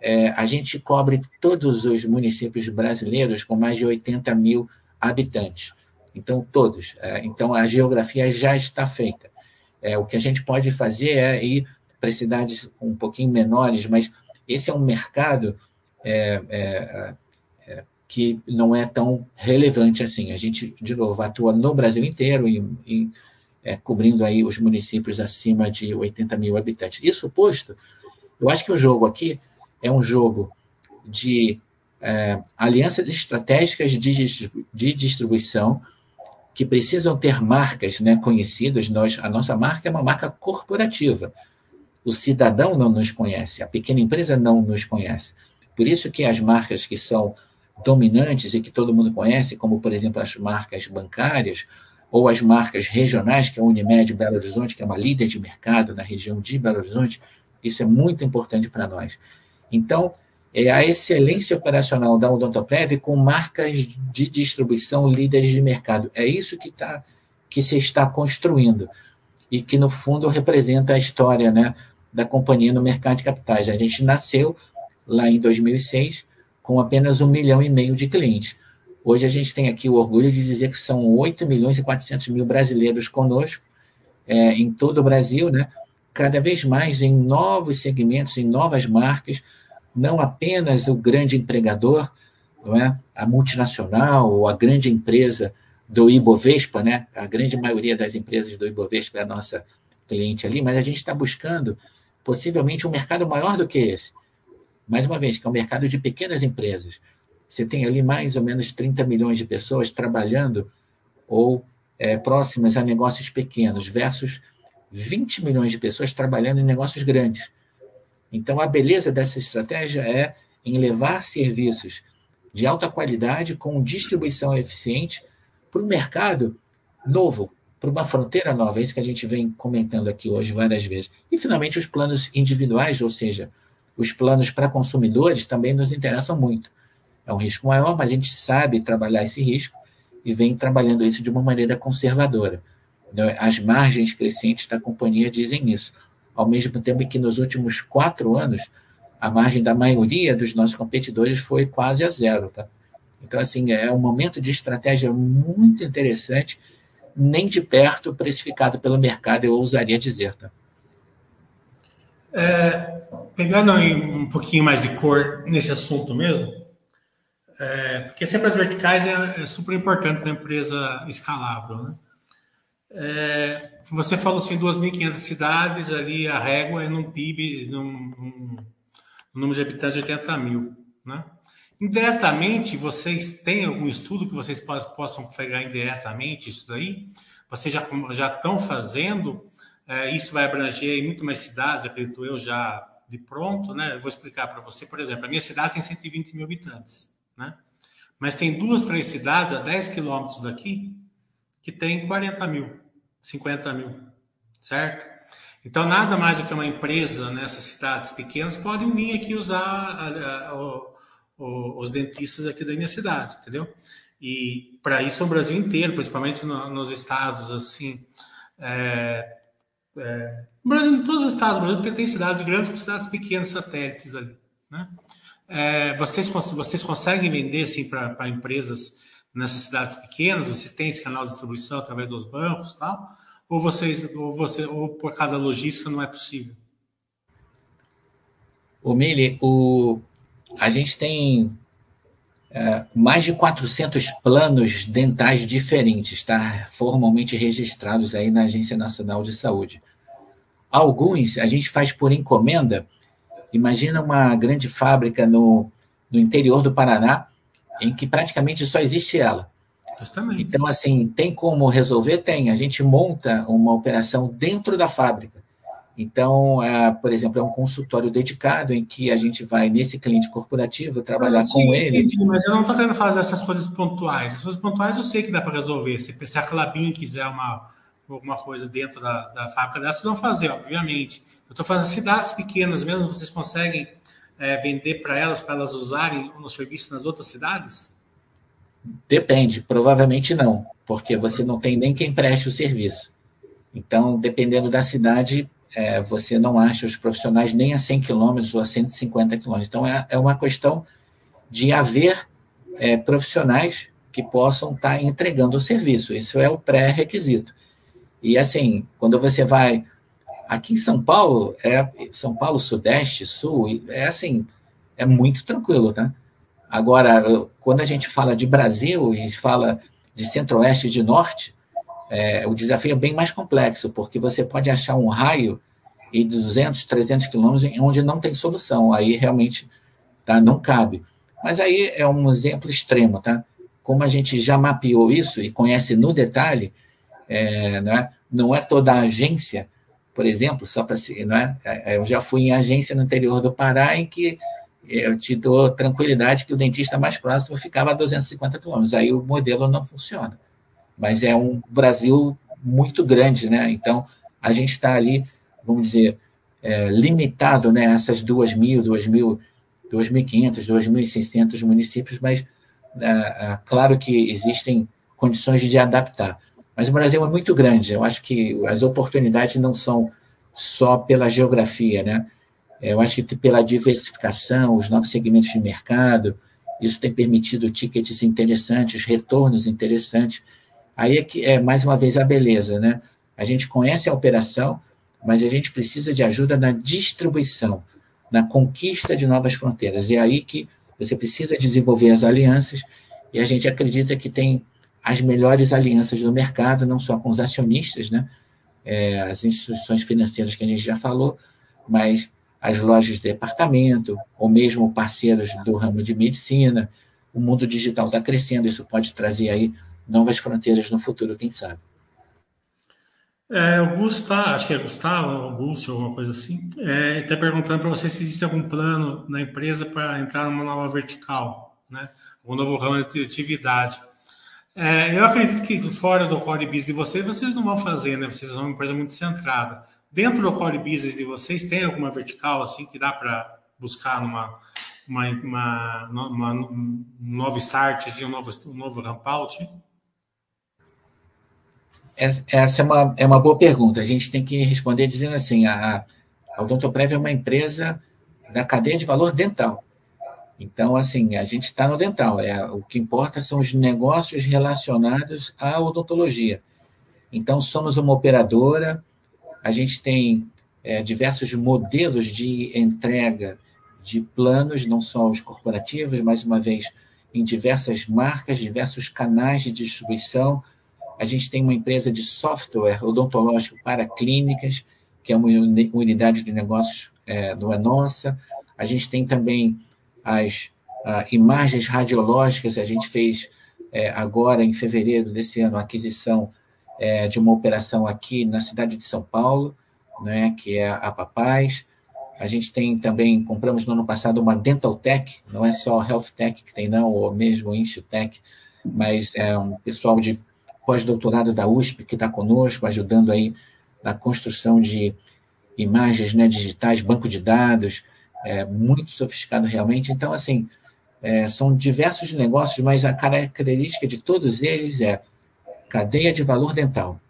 É, a gente cobre todos os municípios brasileiros com mais de 80 mil habitantes. Então, todos. É, então, a geografia já está feita. É, o que a gente pode fazer é ir para cidades um pouquinho menores, mas esse é um mercado é, é, é, que não é tão relevante assim. A gente, de novo, atua no Brasil inteiro e, e é, cobrindo aí os municípios acima de 80 mil habitantes. Isso posto, eu acho que o jogo aqui é um jogo de é, alianças estratégicas de, de distribuição que precisam ter marcas né, conhecidas. Nós, a nossa marca é uma marca corporativa. O cidadão não nos conhece, a pequena empresa não nos conhece. Por isso que as marcas que são dominantes e que todo mundo conhece, como, por exemplo, as marcas bancárias ou as marcas regionais, que é a Unimed Belo Horizonte, que é uma líder de mercado na região de Belo Horizonte, isso é muito importante para nós. Então, é a excelência operacional da Odontoprev com marcas de distribuição líderes de mercado. É isso que, tá, que se está construindo e que, no fundo, representa a história né, da companhia no mercado de capitais. A gente nasceu lá em 2006 com apenas um milhão e meio de clientes. Hoje a gente tem aqui o orgulho de dizer que são 8 milhões e 400 mil brasileiros conosco, é, em todo o Brasil, né? cada vez mais em novos segmentos, em novas marcas, não apenas o grande empregador, não é? a multinacional ou a grande empresa do Ibovespa, né? a grande maioria das empresas do Ibovespa é a nossa cliente ali, mas a gente está buscando possivelmente um mercado maior do que esse. Mais uma vez, que é um mercado de pequenas empresas. Você tem ali mais ou menos 30 milhões de pessoas trabalhando ou é, próximas a negócios pequenos, versus 20 milhões de pessoas trabalhando em negócios grandes. Então, a beleza dessa estratégia é em levar serviços de alta qualidade com distribuição eficiente para o mercado novo, para uma fronteira nova. É isso que a gente vem comentando aqui hoje várias vezes. E, finalmente, os planos individuais, ou seja, os planos para consumidores também nos interessam muito. É um risco maior, mas a gente sabe trabalhar esse risco e vem trabalhando isso de uma maneira conservadora. As margens crescentes da companhia dizem isso ao mesmo tempo que nos últimos quatro anos a margem da maioria dos nossos competidores foi quase a zero. Tá? Então, assim, é um momento de estratégia muito interessante, nem de perto precificado pelo mercado, eu ousaria dizer. Tá? É, pegando um pouquinho mais de cor nesse assunto mesmo, é, porque sempre as verticais é, é super importante para empresa escalável. Né? É, você falou assim, 2.500 cidades, ali a régua é num PIB, num, num, número de habitantes de 80 mil. Né? Indiretamente, vocês têm algum estudo que vocês possam pegar indiretamente isso daí? Vocês já, já estão fazendo? É, isso vai abranger muito mais cidades, acredito eu, já de pronto, né? Eu vou explicar para você, por exemplo, a minha cidade tem 120 mil habitantes, né? Mas tem duas, três cidades a 10 quilômetros daqui que tem 40 mil. 50 mil, certo? Então, nada mais do que uma empresa nessas cidades pequenas podem vir aqui usar a, a, o, os dentistas aqui da minha cidade, entendeu? E para isso o Brasil inteiro, principalmente no, nos estados assim. É, é, Brasil, em todos os estados, do Brasil tem, tem cidades grandes com cidades pequenas, satélites ali. Né? É, vocês, vocês conseguem vender assim, para empresas nessas cidades pequenas? Vocês têm esse canal de distribuição através dos bancos tal? Ou vocês, ou você, ou por cada logística não é possível? O Mili, o, a gente tem é, mais de 400 planos dentais diferentes, tá? Formalmente registrados aí na Agência Nacional de Saúde. Alguns a gente faz por encomenda. Imagina uma grande fábrica no, no interior do Paraná, em que praticamente só existe ela. Justamente. Então, assim, tem como resolver? Tem. A gente monta uma operação dentro da fábrica. Então, é, por exemplo, é um consultório dedicado em que a gente vai, nesse cliente corporativo, trabalhar ah, sim, com ele. Entendi, mas eu não estou querendo fazer essas coisas pontuais. As coisas pontuais eu sei que dá para resolver. Se, se a Clabin quiser uma, alguma coisa dentro da, da fábrica dela, vocês vão fazer, obviamente. Eu estou falando cidades pequenas mesmo, vocês conseguem é, vender para elas, para elas usarem o serviço nas outras cidades? Depende, provavelmente não, porque você não tem nem quem preste o serviço. Então, dependendo da cidade, é, você não acha os profissionais nem a 100 quilômetros ou a 150 quilômetros. Então, é, é uma questão de haver é, profissionais que possam estar tá entregando o serviço. Isso é o pré-requisito. E, assim, quando você vai. Aqui em São Paulo, é São Paulo, Sudeste, Sul, é assim, é muito tranquilo, tá? Agora, quando a gente fala de Brasil e fala de Centro-Oeste e de Norte, é, o desafio é bem mais complexo, porque você pode achar um raio e 200, 300 quilômetros onde não tem solução. Aí realmente tá, não cabe. Mas aí é um exemplo extremo, tá? Como a gente já mapeou isso e conhece no detalhe, é, né, não é toda a agência, por exemplo, só para se. Né, eu já fui em agência no interior do Pará em que eu te dou tranquilidade que o dentista mais próximo ficava a 250 quilômetros. Aí o modelo não funciona mas é um Brasil muito grande, né? Então, a gente está ali, vamos dizer, é, limitado né, essas 2.000, 2.000, 2.500, 2.600 municípios, mas é, é, claro que existem condições de adaptar. Mas o Brasil é muito grande, eu acho que as oportunidades não são só pela geografia, né? Eu acho que pela diversificação, os novos segmentos de mercado, isso tem permitido tickets interessantes, retornos interessantes. Aí é que é mais uma vez a beleza, né? A gente conhece a operação, mas a gente precisa de ajuda na distribuição, na conquista de novas fronteiras. É aí que você precisa desenvolver as alianças, e a gente acredita que tem as melhores alianças do mercado, não só com os acionistas, né? É, as instituições financeiras que a gente já falou, mas as lojas de departamento, ou mesmo parceiros do ramo de medicina. O mundo digital está crescendo, isso pode trazer aí novas fronteiras no futuro, quem sabe. É, o Gustavo, acho que é Gustavo, Augusto, alguma coisa assim, é, está perguntando para você se existe algum plano na empresa para entrar numa nova vertical, né? Um novo ramo de atividade. É, eu acredito que fora do core business de vocês, vocês não vão fazer, né? Vocês são uma empresa muito centrada. Dentro do core business de vocês, tem alguma vertical assim que dá para buscar numa uma, uma, uma, um novo start, um novo, um novo ramp out? É, essa é uma, é uma boa pergunta. A gente tem que responder dizendo assim: a, a Odontoprev é uma empresa da cadeia de valor dental. Então, assim, a gente está no dental. É, o que importa são os negócios relacionados à odontologia. Então, somos uma operadora, a gente tem é, diversos modelos de entrega de planos, não só os corporativos, mais uma vez, em diversas marcas, diversos canais de distribuição a gente tem uma empresa de software odontológico para clínicas, que é uma unidade de negócios é, não é nossa. A gente tem também as imagens radiológicas. A gente fez é, agora, em fevereiro desse ano, a aquisição é, de uma operação aqui na cidade de São Paulo, né, que é a Papais. A gente tem também, compramos no ano passado uma Dental Tech, não é só Health Tech que tem, não, ou mesmo Institech, mas é um pessoal de pós-doutorado da USP, que está conosco, ajudando aí na construção de imagens né, digitais, banco de dados, é, muito sofisticado realmente. Então, assim, é, são diversos negócios, mas a característica de todos eles é cadeia de valor dental.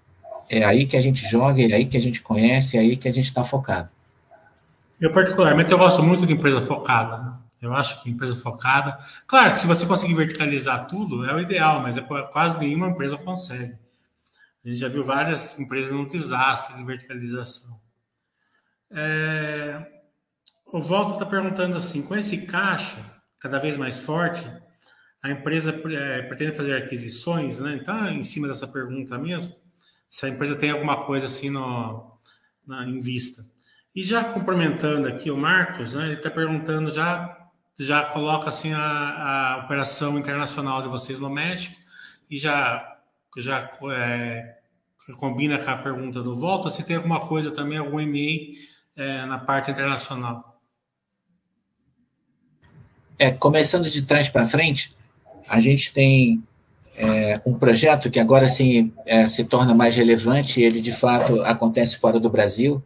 É aí que a gente joga, é aí que a gente conhece, é aí que a gente está focado. Eu, particularmente, eu gosto muito de empresa focada. Né? Eu acho que empresa focada. Claro que se você conseguir verticalizar tudo, é o ideal, mas é quase nenhuma empresa consegue. A gente já viu várias empresas no desastre de verticalização. É... O Volta está perguntando assim: com esse caixa cada vez mais forte, a empresa é, pretende fazer aquisições, né? Então, em cima dessa pergunta mesmo, se a empresa tem alguma coisa assim no, na, em vista. E já complementando aqui o Marcos, né, ele está perguntando já, já coloca assim a, a, operação internacional de vocês no México e já, já é, combina com a pergunta do Volta, se tem alguma coisa também, algum MA é, na parte internacional. É, começando de trás para frente, a gente tem é, um projeto que agora sim é, se torna mais relevante, ele de fato acontece fora do Brasil,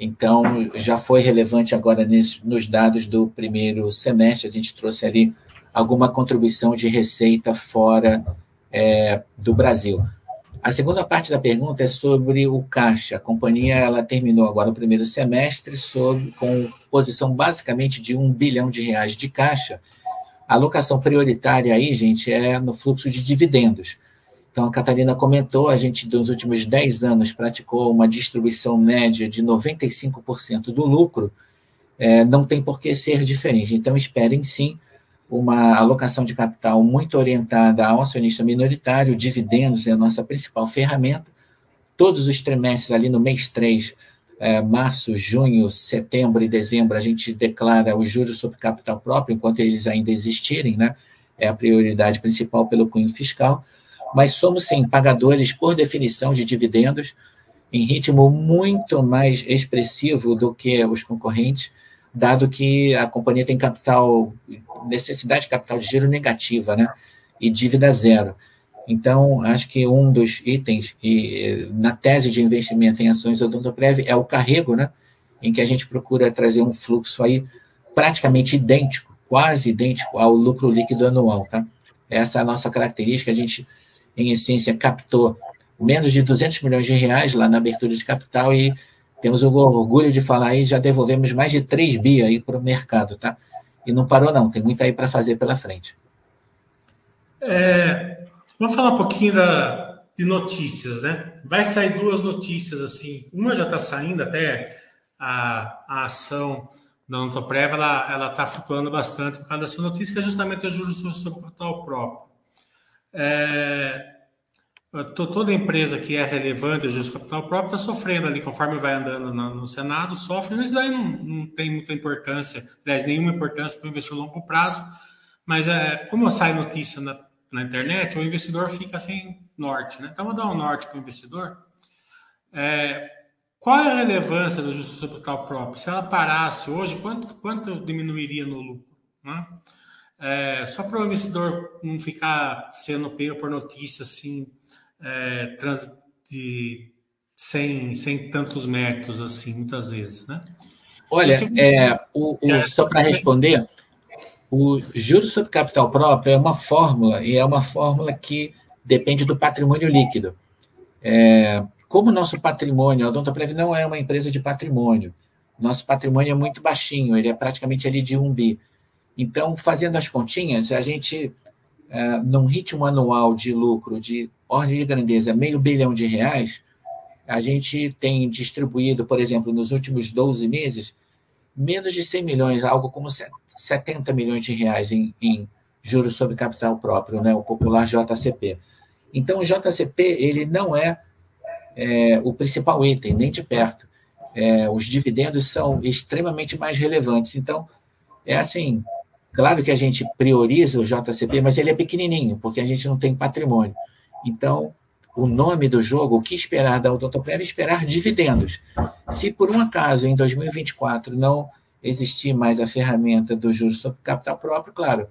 então já foi relevante agora nesse, nos dados do primeiro semestre, a gente trouxe ali alguma contribuição de receita fora é, do Brasil. A segunda parte da pergunta é sobre o caixa. A companhia ela terminou agora o primeiro semestre sob, com posição basicamente de um bilhão de reais de caixa. A alocação prioritária aí, gente, é no fluxo de dividendos. Então, a Catarina comentou, a gente, nos últimos 10 anos, praticou uma distribuição média de 95% do lucro, é, não tem por que ser diferente. Então, esperem sim uma alocação de capital muito orientada ao acionista minoritário, dividendos é a nossa principal ferramenta. Todos os trimestres, ali no mês 3, é, março, junho, setembro e dezembro, a gente declara os juros sobre capital próprio, enquanto eles ainda existirem, né? É a prioridade principal pelo cunho fiscal. Mas somos, sim, pagadores, por definição, de dividendos, em ritmo muito mais expressivo do que os concorrentes dado que a companhia tem capital, necessidade de capital de giro negativa, né? E dívida zero. Então, acho que um dos itens e, na tese de investimento em ações odontoprev é o carrego, né? Em que a gente procura trazer um fluxo aí praticamente idêntico, quase idêntico ao lucro líquido anual, tá? Essa é a nossa característica. A gente, em essência, captou menos de 200 milhões de reais lá na abertura de capital e temos o orgulho de falar aí, já devolvemos mais de 3 bi aí para o mercado, tá? E não parou não, tem muito aí para fazer pela frente. É, vamos falar um pouquinho da, de notícias, né? Vai sair duas notícias assim. Uma já está saindo até a, a ação da Ontoprev, ela está flutuando bastante por causa dessa notícia, que é justamente o juros sobre capital próprio. É, toda empresa que é relevante o juros capital próprio está sofrendo ali, conforme vai andando no, Senado, sofre, mas daí não, não, tem muita importância, aliás, nenhuma importância para o investidor a longo prazo, mas é, como sai notícia na, na, internet, o investidor fica sem norte, né? Então, vou dar um norte para o investidor. É, qual é a relevância do juros capital próprio? Se ela parasse hoje, quanto, quanto diminuiria no lucro? Né? É, só para o investidor não ficar sendo pego por notícia assim é, trans, de, sem, sem tantos métodos assim, muitas vezes, né? Olha, Esse... é, o, o, é. só para responder, o juros sobre capital próprio é uma fórmula e é uma fórmula que depende do patrimônio líquido. É, como nosso patrimônio, a Odontoprev não é uma empresa de patrimônio, nosso patrimônio é muito baixinho, ele é praticamente ali de um bi. Então, fazendo as continhas, a gente, é, num ritmo anual de lucro de ordem de grandeza meio bilhão de reais, a gente tem distribuído, por exemplo, nos últimos 12 meses, menos de 100 milhões, algo como 70 milhões de reais em, em juros sobre capital próprio, né, o popular JCP. Então, o JCP ele não é, é o principal item, nem de perto. É, os dividendos são extremamente mais relevantes. Então, é assim, claro que a gente prioriza o JCP, mas ele é pequenininho, porque a gente não tem patrimônio. Então, o nome do jogo, o que esperar da Odontoprev é esperar dividendos. Se por um acaso em 2024 não existir mais a ferramenta do juros sobre capital próprio, claro,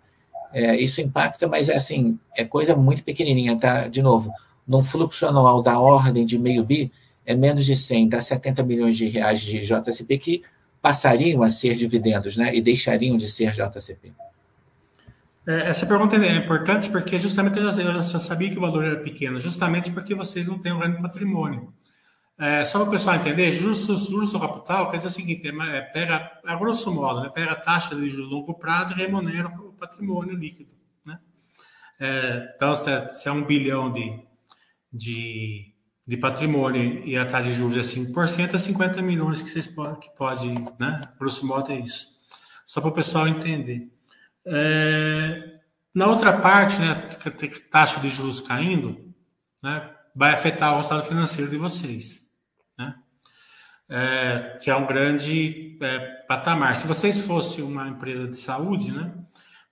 é, isso impacta, mas é assim, é coisa muito pequenininha, tá? De novo, num fluxo anual da ordem de meio bi, é menos de 100, dá 70 milhões de reais de JCP que passariam a ser dividendos, né? E deixariam de ser JCP. É, essa pergunta é importante porque justamente eu já, eu já, sabia que o valor era pequeno, justamente porque vocês não têm um grande patrimônio. É, só para o pessoal entender, juros, do capital quer dizer o seguinte, é, pega, a grosso modo, né, pega a taxa de juros longo prazo e remunera o patrimônio líquido. Né? É, então, se é, se é, um bilhão de, de, de, patrimônio e a taxa de juros é 5%, é 50 milhões que vocês podem, que pode, né? grosso modo é isso. Só para o pessoal entender. É, na outra parte, né, taxa de juros caindo, né, vai afetar o estado financeiro de vocês. Né? é, que é um grande é, patamar. Se vocês fossem uma empresa de saúde, né,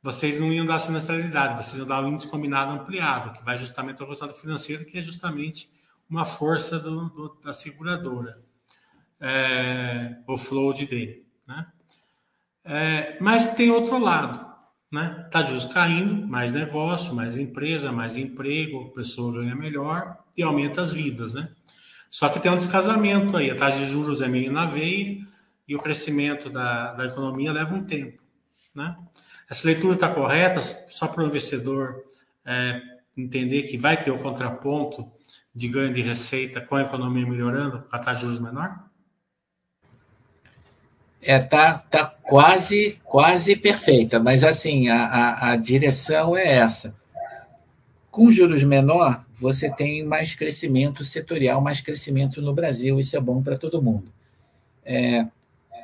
vocês não iam dar sinistralidade, vocês iam dar o índice combinado ampliado, que vai justamente ao resultado financeiro, que é justamente uma força do, do, da seguradora, é, o float dele. Né? É, mas tem outro lado. Né? Tá justo caindo, mais negócio, mais empresa, mais emprego, a pessoa ganha melhor e aumenta as vidas. Né? Só que tem um descasamento aí, a taxa de juros é meio na veia e o crescimento da, da economia leva um tempo. Né? Essa leitura está correta só para o investidor é, entender que vai ter o contraponto de ganho de receita com a economia melhorando, com a taxa de juros menor? É, tá, tá quase, quase perfeita, mas assim, a, a, a direção é essa. Com juros menor, você tem mais crescimento setorial, mais crescimento no Brasil, isso é bom para todo mundo. É,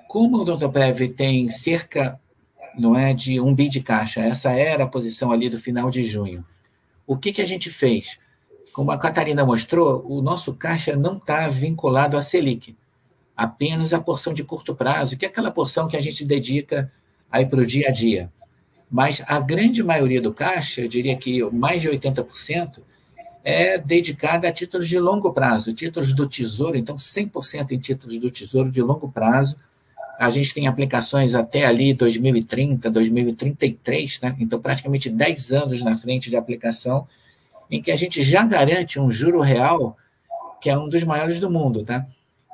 como o Odontoprev tem cerca não é, de um bi de caixa, essa era a posição ali do final de junho, o que, que a gente fez? Como a Catarina mostrou, o nosso caixa não está vinculado à Selic, apenas a porção de curto prazo, que é aquela porção que a gente dedica aí para o dia a dia. Mas a grande maioria do caixa, eu diria que mais de 80%, é dedicada a títulos de longo prazo, títulos do Tesouro, então 100% em títulos do Tesouro de longo prazo. A gente tem aplicações até ali 2030, 2033, né? então praticamente 10 anos na frente de aplicação, em que a gente já garante um juro real que é um dos maiores do mundo. Tá?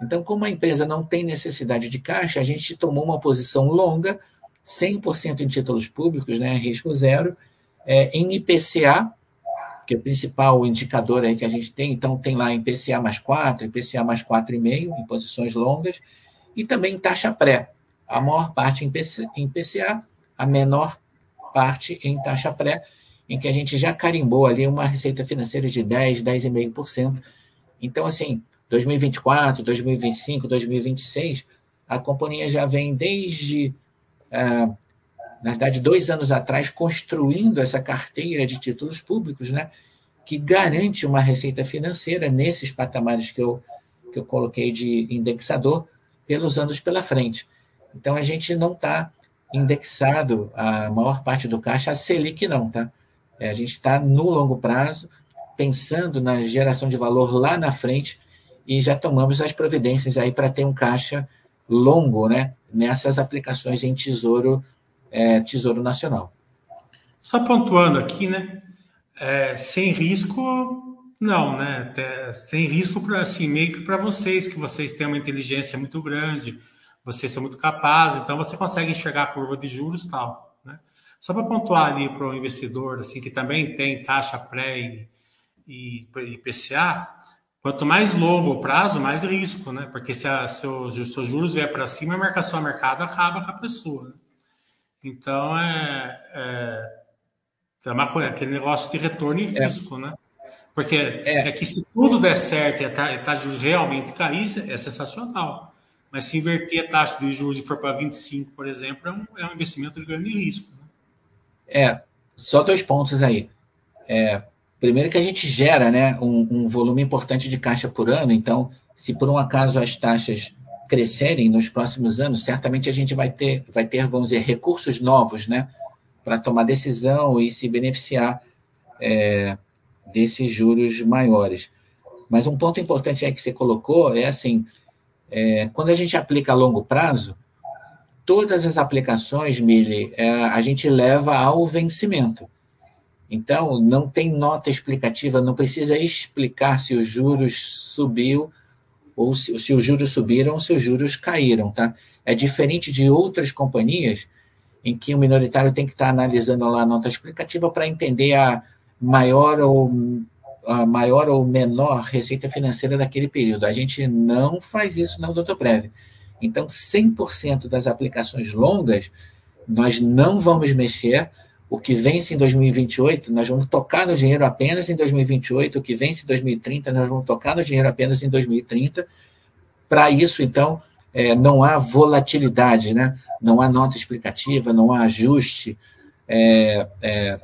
Então, como a empresa não tem necessidade de caixa, a gente tomou uma posição longa, 100% em títulos públicos, né, risco zero, é, em IPCA, que é o principal indicador aí que a gente tem, então tem lá IPCA mais 4, IPCA mais 4,5, em posições longas, e também taxa pré, a maior parte em IPCA, a menor parte em taxa pré, em que a gente já carimbou ali uma receita financeira de 10, 10,5%. Então, assim, 2024, 2025, 2026, a companhia já vem desde, ah, na verdade, dois anos atrás, construindo essa carteira de títulos públicos, né, que garante uma receita financeira nesses patamares que eu, que eu coloquei de indexador pelos anos pela frente. Então, a gente não está indexado a maior parte do caixa a Selic, não, tá? É, a gente está no longo prazo, pensando na geração de valor lá na frente, e já tomamos as providências aí para ter um caixa longo, né, nessas aplicações em Tesouro, é, tesouro Nacional. Só pontuando aqui, né, é, sem risco, não, né, sem risco para assim, meio que para vocês, que vocês têm uma inteligência muito grande, vocês são muito capazes, então você consegue enxergar a curva de juros e tal. Só para pontuar ali para o investidor, assim, que também tem taxa pré e, e, e PCA, Quanto mais longo o prazo, mais risco, né? Porque se, a, se os seus juros vier para cima, a marcação a mercado acaba com a pessoa. Né? Então, é, é, é uma coisa, aquele negócio de retorno e é. risco, né? Porque é. é. que se tudo der certo e a taxa de juros realmente cair, é sensacional. Mas se inverter a taxa de juros e for para 25, por exemplo, é um, é um investimento de grande risco. É, só dois pontos aí. É, Primeiro que a gente gera né, um, um, volume importante de caixa por ano, então, se por um acaso as taxas crescerem nos próximos anos, certamente a gente vai ter, vai ter vamos dizer, recursos novos né, para tomar decisão e se beneficiar é, desses juros maiores. Mas um ponto importante aí que você colocou é assim, é, quando a gente aplica a longo prazo, todas as aplicações, Mili, é, a gente leva ao vencimento. Então, não tem nota explicativa, não precisa explicar se os juros subiu ou se, se os juros subiram ou se os juros caíram, tá? É diferente de outras companhias em que o minoritário tem que estar analisando lá a nota explicativa para entender a maior ou a maior ou menor receita financeira daquele período. A gente não faz isso na Odontoprev. Então, 100% das aplicações longas, nós não vamos mexer o que vence em 2028, nós vamos tocar no dinheiro apenas em 2028. O que vence em 2030, nós vamos tocar no dinheiro apenas em 2030. Para isso, então, é, não há volatilidade, né? não há nota explicativa, não há ajuste é, é,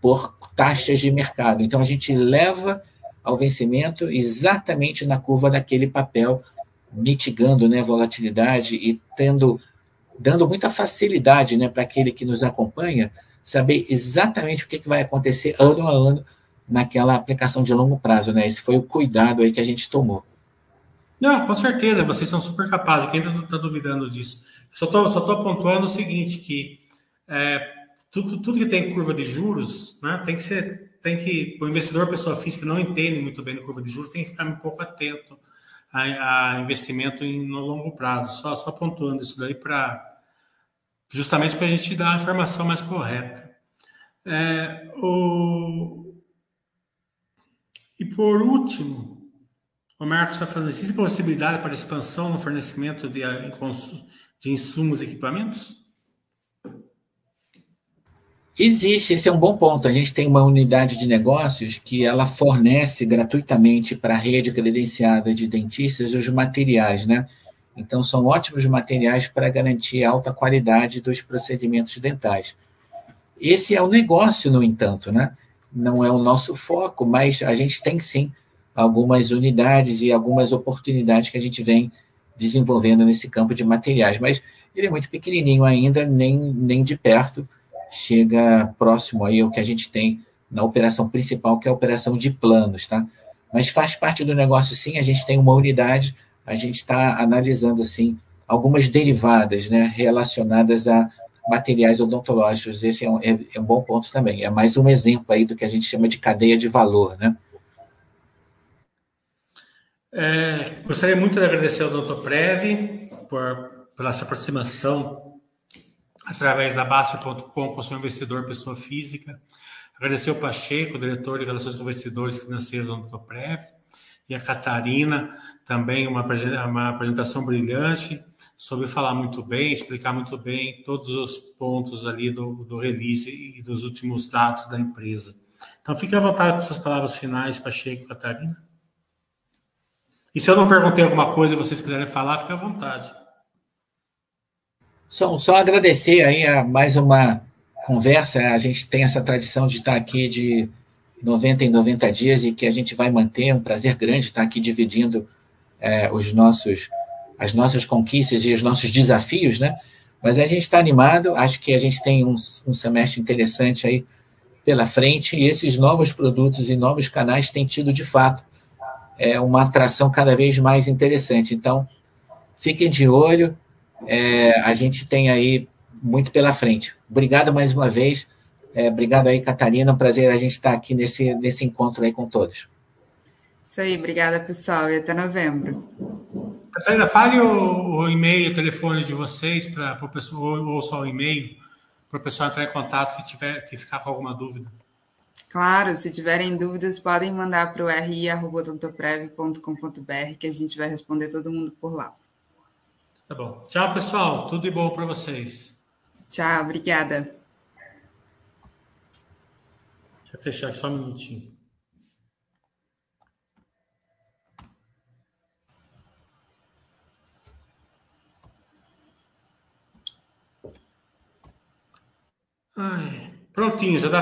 por taxas de mercado. Então, a gente leva ao vencimento exatamente na curva daquele papel mitigando né, a volatilidade e tendo, dando muita facilidade né, para aquele que nos acompanha saber exatamente o que, que vai acontecer ano a ano naquela aplicação de longo prazo. Né? Esse foi o cuidado aí que a gente tomou. Não, com certeza, vocês são super capazes. Quem está duvidando disso? Só estou só tô pontuando o seguinte, que é, tudo, tudo que tem curva de juros, né, tem que ser, tem que, o investidor, pessoa física, não entende muito bem de curva de juros, tem que ficar um pouco atento a, a investimento em, no longo prazo. Só, só pontuando isso daí para justamente para a gente dar a informação mais correta. É, o... E por último, o Marcos está falando, existe possibilidade para expansão no fornecimento de, de insumos e equipamentos? Existe, esse é um bom ponto. A gente tem uma unidade de negócios que ela fornece gratuitamente para a rede credenciada de dentistas os materiais, né? Então, são ótimos materiais para garantir a alta qualidade dos procedimentos dentais. Esse é o negócio, no entanto, né? Não é o nosso foco, mas a gente tem sim algumas unidades e algumas oportunidades que a gente vem desenvolvendo nesse campo de materiais. Mas ele é muito pequenininho ainda, nem, nem de perto chega próximo aí ao que a gente tem na operação principal, que é a operação de planos, tá? Mas faz parte do negócio, sim. A gente tem uma unidade, a gente está analisando, assim, algumas derivadas, né, relacionadas a materiais odontológicos. Esse é um, é, é um bom ponto também. É mais um exemplo aí do que a gente chama de cadeia de valor, né? É, gostaria muito de agradecer ao Dr. Prev por, pela essa aproximação através da Basta.com com seu investidor pessoa física. Agradecer ao Pacheco, diretor de Relações com Investidores Financeiros do Nutoprev, e a Catarina, também uma, uma apresentação brilhante, soube falar muito bem, explicar muito bem todos os pontos ali do, do release e dos últimos dados da empresa. Então, fique à vontade com suas palavras finais, Pacheco e Catarina. E se eu não perguntei alguma coisa e vocês quiserem falar, fique à vontade. Só, só agradecer aí a mais uma conversa. A gente tem essa tradição de estar aqui de 90 em 90 dias e que a gente vai manter. É um prazer grande estar aqui dividindo é, os nossos, as nossas conquistas e os nossos desafios, né? Mas a gente está animado, acho que a gente tem um, um semestre interessante aí pela frente e esses novos produtos e novos canais têm tido, de fato, é, uma atração cada vez mais interessante. Então, fiquem de olho, é, a gente tem aí muito pela frente. Obrigado mais uma vez. É, obrigado aí, Catarina. Um prazer a gente estar aqui nesse, nesse encontro aí com todos. Isso aí, obrigada, pessoal, e até novembro. Catarina, fale o, o e-mail e telefone de vocês para o pessoal, ou, ou só o e-mail, para o pessoal entrar em contato que tiver que ficar com alguma dúvida. Claro, se tiverem dúvidas, podem mandar para o ri.tontoprev.com.br que a gente vai responder todo mundo por lá. Tá bom. Tchau, pessoal. Tudo de bom para vocês. Tchau, obrigada. Deixa eu fechar aqui só um minutinho. Ai, prontinho, já dá